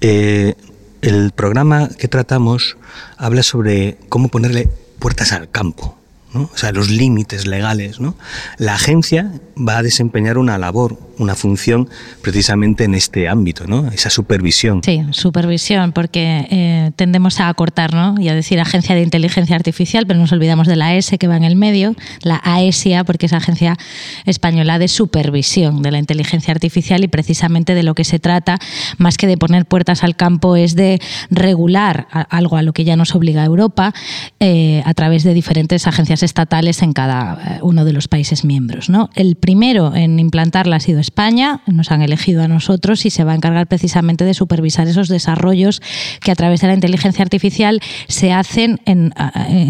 eh, el programa que tratamos habla sobre cómo ponerle puertas al campo o sea, los límites legales. ¿no? La agencia va a desempeñar una labor, una función precisamente en este ámbito, ¿no? esa supervisión. Sí, supervisión, porque eh, tendemos a acortar ¿no? y a decir Agencia de Inteligencia Artificial, pero nos olvidamos de la S que va en el medio, la AESIA, porque es Agencia Española de Supervisión de la Inteligencia Artificial y precisamente de lo que se trata, más que de poner puertas al campo, es de regular algo a lo que ya nos obliga Europa eh, a través de diferentes agencias estatales en cada eh, uno de los países miembros. El primero en implantarla ha sido España, nos han elegido a nosotros y se va a encargar precisamente de supervisar esos desarrollos que a través de la inteligencia artificial se hacen en,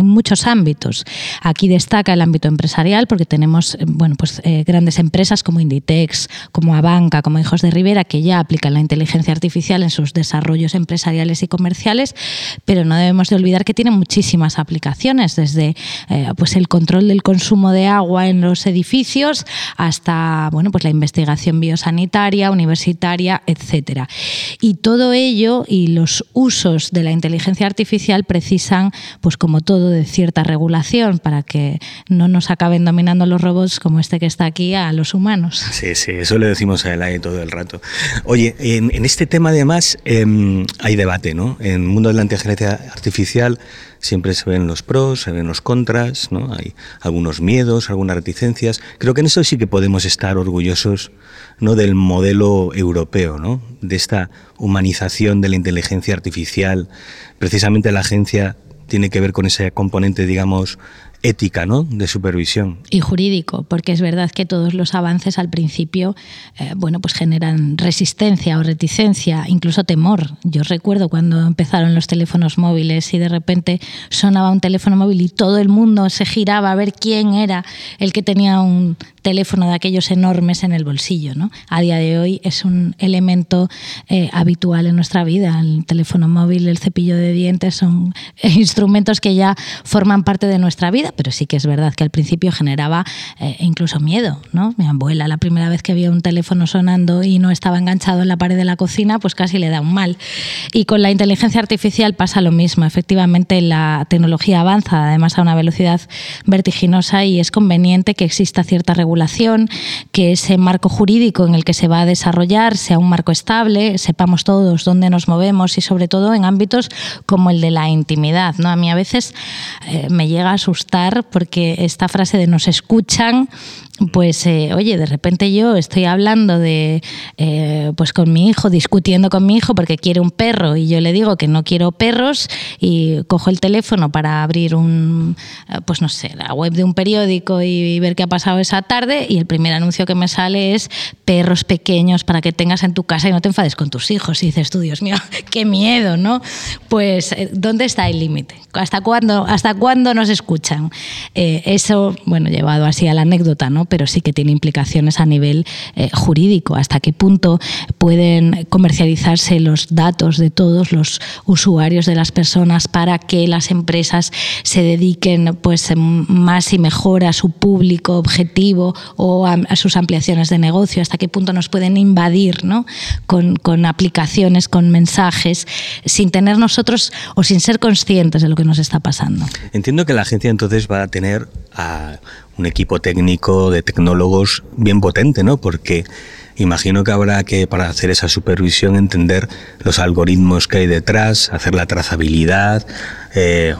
muchos ámbitos. Aquí destaca el ámbito empresarial porque tenemos eh, bueno, pues, eh, grandes empresas como Inditex, como Abanca, como Hijos de Rivera, que ya aplican la inteligencia artificial en sus desarrollos empresariales y comerciales, pero no debemos de olvidar que tiene muchísimas aplicaciones, desde pues el control del consumo de agua en los edificios hasta bueno, pues la investigación biosanitaria, universitaria, etcétera. Y todo ello y los usos de la inteligencia artificial precisan, pues como todo, de cierta regulación para que no nos acaben dominando los robots como este que está aquí a los humanos. Sí, sí, eso le decimos a Elay todo el rato. Oye, en, este tema además em, hay debate, ¿no? En el mundo de la inteligencia artificial siempre se ven los pros, se ven los contras, ¿no? Hay algunos miedos, algunas reticencias. Creo que en eso sí que podemos estar orgullosos ¿no? del modelo europeo, ¿no? de esta humanización de la inteligencia artificial. Precisamente la agencia tiene que ver con ese componente, digamos, ética, ¿no? De supervisión. Y jurídico, porque es verdad que todos los avances al principio, eh, bueno, pues generan resistencia o reticencia, incluso temor. Yo recuerdo cuando empezaron los teléfonos móviles y de repente sonaba un teléfono móvil y todo el mundo se giraba a ver quién era el que tenía un teléfono de aquellos enormes en el bolsillo, ¿no? A día de hoy es un elemento eh, habitual en nuestra vida. El teléfono móvil, el cepillo de dientes son instrumentos que ya forman parte de nuestra vida pero sí que es verdad que al principio generaba eh, incluso miedo, ¿no? Mi abuela, la primera vez que vio un teléfono sonando y no estaba enganchado en la pared de la cocina, pues casi le da un mal. Y con la inteligencia artificial pasa lo mismo. Efectivamente, la tecnología avanza además a una velocidad vertiginosa y es conveniente que exista cierta regulación, que ese marco jurídico en el que se va a desarrollar sea un marco estable, sepamos todos dónde nos movemos y sobre todo en ámbitos como el de la intimidad. ¿no? A mí a veces eh, me llega a asustar porque esta frase de nos escuchan pues eh, oye, de repente yo estoy hablando de, eh, pues con mi hijo, discutiendo con mi hijo porque quiere un perro y yo le digo que no quiero perros y cojo el teléfono para abrir un, eh, pues no sé, la web de un periódico y ver qué ha pasado esa tarde y el primer anuncio que me sale es perros pequeños para que tengas en tu casa y no te enfades con tus hijos. Y dices tú, Dios mío, qué miedo, ¿no? Pues, ¿dónde está el límite? ¿Hasta cuándo, ¿Hasta cuándo nos escuchan? eso, bueno, llevado así a la anécdota, ¿no? Pero sí que tiene implicaciones a nivel eh, jurídico. Hasta qué punto pueden comercializarse los datos de todos los usuarios de las personas para que las empresas se dediquen pues, más y mejor a su público objetivo o a, sus ampliaciones de negocio. Hasta qué punto nos pueden invadir ¿no? con, con aplicaciones, con mensajes, sin tener nosotros o sin ser conscientes de lo que nos está pasando. Entiendo que la agencia entonces va a tener a un equipo técnico de tecnólogos bien potente, ¿no? Porque imagino que habrá que, para hacer esa supervisión, entender los algoritmos que hay detrás, hacer la trazabilidad. Eh,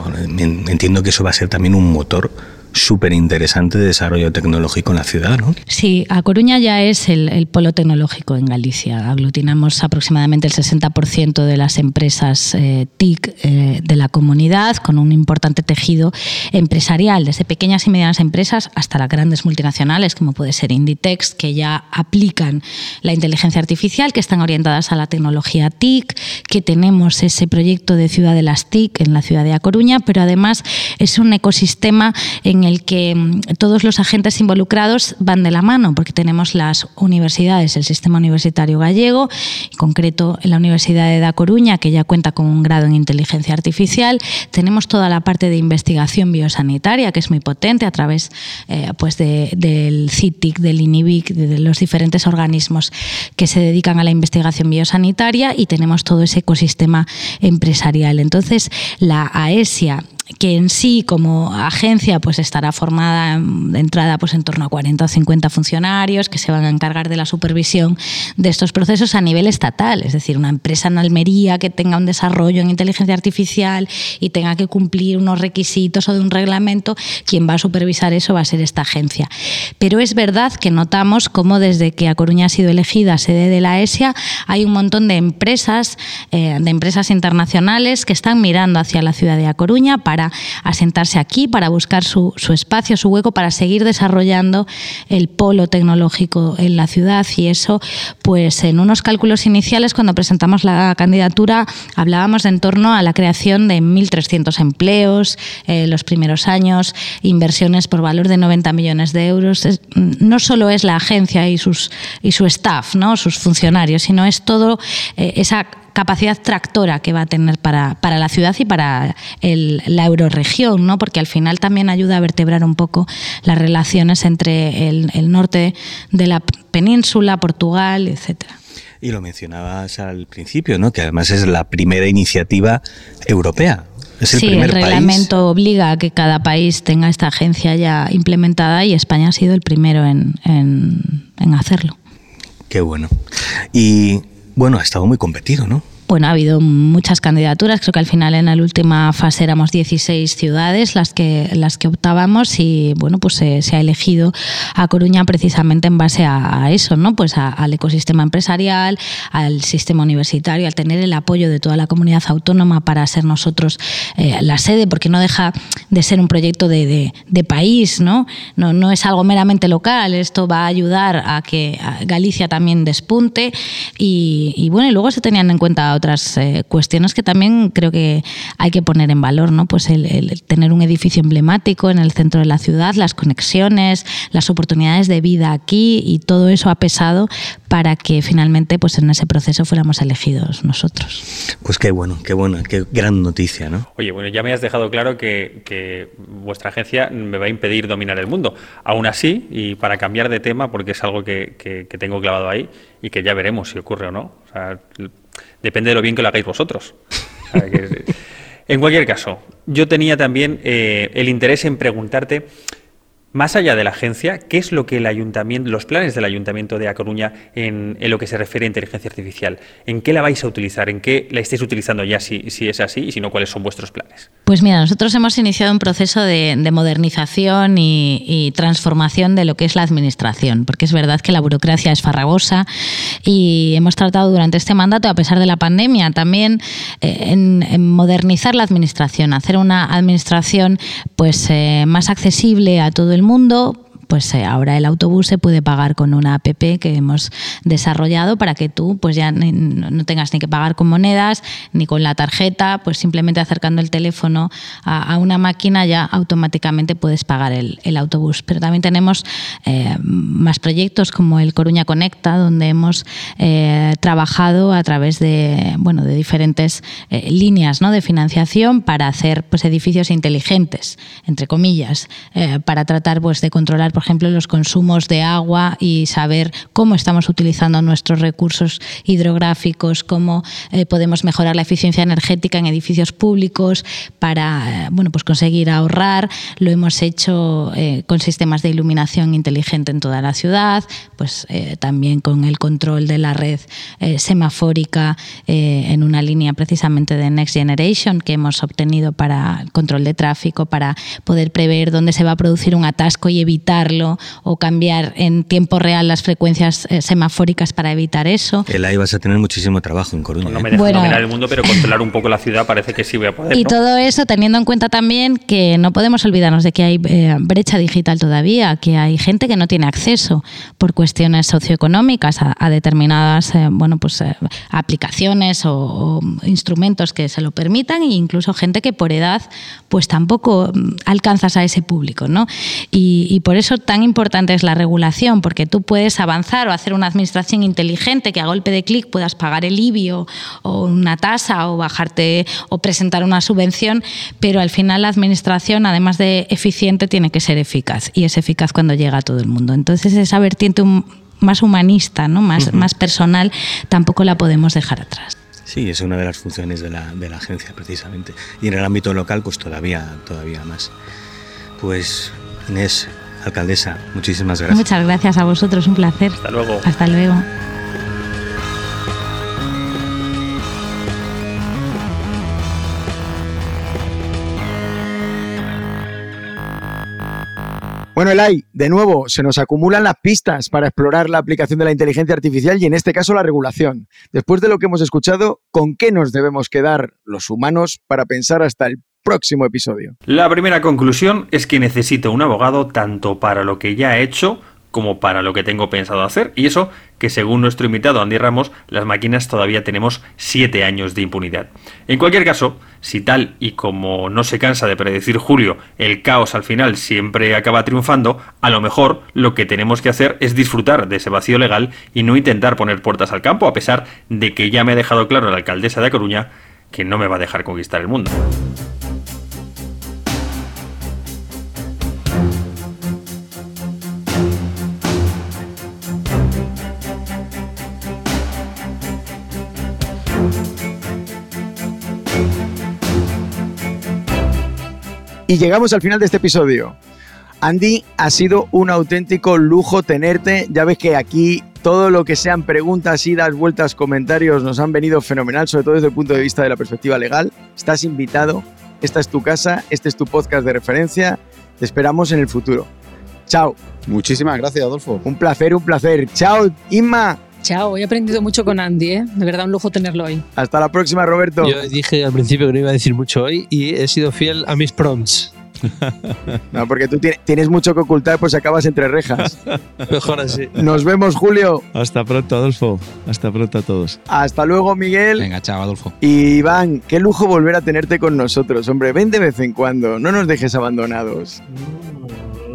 entiendo que eso va a ser también un motor súper interesante de desarrollo tecnológico en la ciudad, ¿no? Sí, A Coruña ya es el, polo tecnológico en Galicia. Aglutinamos aproximadamente el 60% de las empresas eh, TIC eh, de la comunidad, con un importante tejido empresarial, desde pequeñas y medianas empresas hasta las grandes multinacionales, como puede ser Inditex, que ya aplican la inteligencia artificial, que están orientadas a la tecnología TIC, que tenemos ese proyecto de Ciudad de las TIC en la ciudad de A Coruña, pero además es un ecosistema en el que mm, todos los agentes involucrados van de la mano, porque tenemos las universidades, el sistema universitario gallego, en concreto en la Universidad de Da Coruña, que ya cuenta con un grado en inteligencia artificial, tenemos toda la parte de investigación biosanitaria, que es muy potente a través eh, pues del CITIC, del INIBIC, de los diferentes organismos que se dedican a la investigación biosanitaria y tenemos todo ese ecosistema empresarial. Entonces, la AESIA que en sí como agencia pues estará formada de entrada pues en torno a 40 o 50 funcionarios que se van a encargar de la supervisión de estos procesos a nivel estatal, es decir, una empresa en Almería que tenga un desarrollo en inteligencia artificial y tenga que cumplir unos requisitos o de un reglamento, quien va a supervisar eso va a ser esta agencia. Pero es verdad que notamos cómo desde que A Coruña ha sido elegida sede de la ESIA hay un montón de empresas, eh, de empresas internacionales que están mirando hacia la ciudad de A Coruña para para asentarse aquí, para buscar su, espacio, su hueco, para seguir desarrollando el polo tecnológico en la ciudad. Y eso, pues en unos cálculos iniciales, cuando presentamos la candidatura, hablábamos de en torno a la creación de 1.300 empleos eh, los primeros años, inversiones por valor de 90 millones de euros. no solo es la agencia y, sus, y su staff, ¿no? sus funcionarios, sino es todo eh, esa capacidad tractora que va a tener para, para la ciudad y para la euroregión, ¿no? porque al final también ayuda a vertebrar un poco las relaciones entre el, norte de la península, Portugal, etcétera. Y lo mencionabas al principio, ¿no? que además es la primera iniciativa europea. Es el sí, el reglamento obliga a que cada país tenga esta agencia ya implementada y España ha sido el primero en, en, en hacerlo. Qué bueno. Y bueno, ha estado muy competido, ¿no? Bueno, ha habido muchas candidaturas. Creo que al final en la última fase éramos 16 ciudades las que, las que optábamos y bueno, pues se, ha elegido a Coruña precisamente en base a, eso, ¿no? Pues al ecosistema empresarial, al sistema universitario, al tener el apoyo de toda la comunidad autónoma para ser nosotros eh, la sede, porque no deja de ser un proyecto de, país, ¿no? ¿no? No es algo meramente local. Esto va a ayudar a que Galicia también despunte y, y bueno, y luego se tenían en cuenta otras eh, cuestiones que también creo que hay que poner en valor, ¿no? Pues el, tener un edificio emblemático en el centro de la ciudad, las conexiones, las oportunidades de vida aquí y todo eso ha pesado para que finalmente pues en ese proceso fuéramos elegidos nosotros. Pues qué bueno, qué bueno, qué gran noticia, ¿no? Oye, bueno, ya me has dejado claro que, que vuestra agencia me va a impedir dominar el mundo. Aún así, y para cambiar de tema, porque es algo que, que, que tengo clavado ahí y que ya veremos si ocurre o no. O sea, depende de lo bien que lo hagáis vosotros. en cualquier caso, yo tenía también eh, el interés en preguntarte más allá de la agencia, ¿qué es lo que el ayuntamiento, los planes del ayuntamiento de A Coruña en, lo que se refiere a inteligencia artificial? ¿En qué la vais a utilizar? ¿En qué la estáis utilizando ya si, si es así y si no, cuáles son vuestros planes? Pues mira, nosotros hemos iniciado un proceso de, modernización y, transformación de lo que es la administración, porque es verdad que la burocracia es farragosa y hemos tratado durante este mandato, a pesar de la pandemia, también eh, en, modernizar la administración, hacer una administración pues eh, más accesible a todo el mundo, mundo pues eh, ahora el autobús se puede pagar con una app que hemos desarrollado para que tú pues ya no tengas ni que pagar con monedas ni con la tarjeta, pues simplemente acercando el teléfono a, una máquina ya automáticamente puedes pagar el, autobús. Pero también tenemos eh, más proyectos como el Coruña Conecta, donde hemos eh, trabajado a través de, bueno, de diferentes líneas ¿no? de financiación para hacer pues, edificios inteligentes, entre comillas, para tratar pues, de controlar por ejemplo, los consumos de agua y saber cómo estamos utilizando nuestros recursos hidrográficos, cómo eh, podemos mejorar la eficiencia energética en edificios públicos para eh, bueno, pues conseguir ahorrar. Lo hemos hecho eh, con sistemas de iluminación inteligente en toda la ciudad, pues también con el control de la red semafórica en una línea precisamente de Next Generation que hemos obtenido para control de tráfico, para poder prever dónde se va a producir un atasco y evitar o cambiar en tiempo real las frecuencias eh, semafóricas para evitar eso. El ahí vas a tener muchísimo trabajo en Coruña. no me dejo dominar el mundo, pero controlar un poco la ciudad parece que sí voy a poder. Y todo eso teniendo en cuenta también que no podemos olvidarnos de que hay eh, brecha digital todavía, que hay gente que no tiene acceso por cuestiones socioeconómicas a, determinadas eh, bueno, pues, aplicaciones o, instrumentos que se lo permitan e incluso gente que por edad pues tampoco mm, alcanzas a ese público. ¿no? y por eso tan importante es la regulación, porque tú puedes avanzar o hacer una administración inteligente que a golpe de clic puedas pagar el IBI o, una tasa o bajarte o presentar una subvención, pero al final la administración, además de eficiente, tiene que ser eficaz y es eficaz cuando llega a todo el mundo. Entonces esa vertiente más humanista, ¿no? más, más personal, tampoco la podemos dejar atrás. Sí, es una de las funciones de la, de la agencia, precisamente. Y en el ámbito local, pues todavía, todavía más. Pues Inés, Alcaldesa, muchísimas gracias. Muchas gracias a vosotros, un placer. Hasta luego. Hasta luego. Bueno, Elay, de nuevo, se nos acumulan las pistas para explorar la aplicación de la inteligencia artificial y en este caso la regulación. Después de lo que hemos escuchado, ¿con qué nos debemos quedar los humanos para pensar hasta el próximo episodio. La primera conclusión es que necesito un abogado tanto para lo que ya he hecho como para lo que tengo pensado hacer. Y eso que según nuestro invitado Andy Ramos, las máquinas todavía tenemos 7 años de impunidad. En cualquier caso, si tal y como no se cansa de predecir Julio, el caos al final siempre acaba triunfando, a lo mejor lo que tenemos que hacer es disfrutar de ese vacío legal y no intentar poner puertas al campo, a pesar de que ya me ha dejado claro la alcaldesa de Coruña que no me va a dejar conquistar el mundo. Y llegamos al final de este episodio. Andy, ha sido un auténtico lujo tenerte. Ya ves que aquí todo lo que sean preguntas, idas, vueltas, comentarios nos han venido fenomenal, sobre todo desde el punto de vista de la perspectiva legal. Estás invitado, esta es tu casa, este es tu podcast de referencia. Te esperamos en el futuro. Chao. Muchísimas gracias, Adolfo. Un placer, un placer. Chao, Inma. Chao, he aprendido mucho con Andy, ¿eh? de verdad un lujo tenerlo hoy. Hasta la próxima, Roberto. Yo dije al principio que no iba a decir mucho hoy y he sido fiel a mis prompts. No, porque tú tienes mucho que ocultar, pues acabas entre rejas. Mejor así. Nos vemos, Julio. Hasta pronto, Adolfo. Hasta pronto a todos. Hasta luego, Miguel. Venga, chao, Adolfo. Y Iván, qué lujo volver a tenerte con nosotros. Hombre, ven de vez en cuando. No nos dejes abandonados.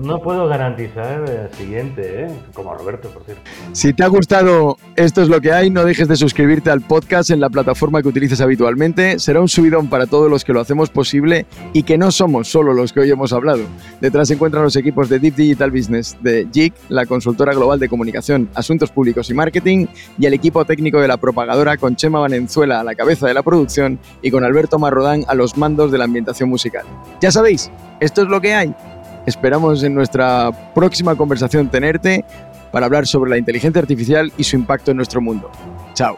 No puedo garantizar el siguiente, ¿eh? como Roberto, por cierto. Si te ha gustado Esto es lo que hay, no dejes de suscribirte al podcast en la plataforma que utilices habitualmente. Será un subidón para todos los que lo hacemos posible y que no somos solo los que hoy hemos hablado. Detrás se encuentran los equipos de Deep Digital Business de JIC, la consultora global de comunicación, asuntos públicos y marketing, y el equipo técnico de la propagadora con Chema Valenzuela a la cabeza de la producción y con Alberto Marrodán a los mandos de la ambientación musical. Ya sabéis, esto es lo que hay esperamos en nuestra próxima conversación tenerte para hablar sobre la inteligencia artificial y su impacto en nuestro mundo. Chao.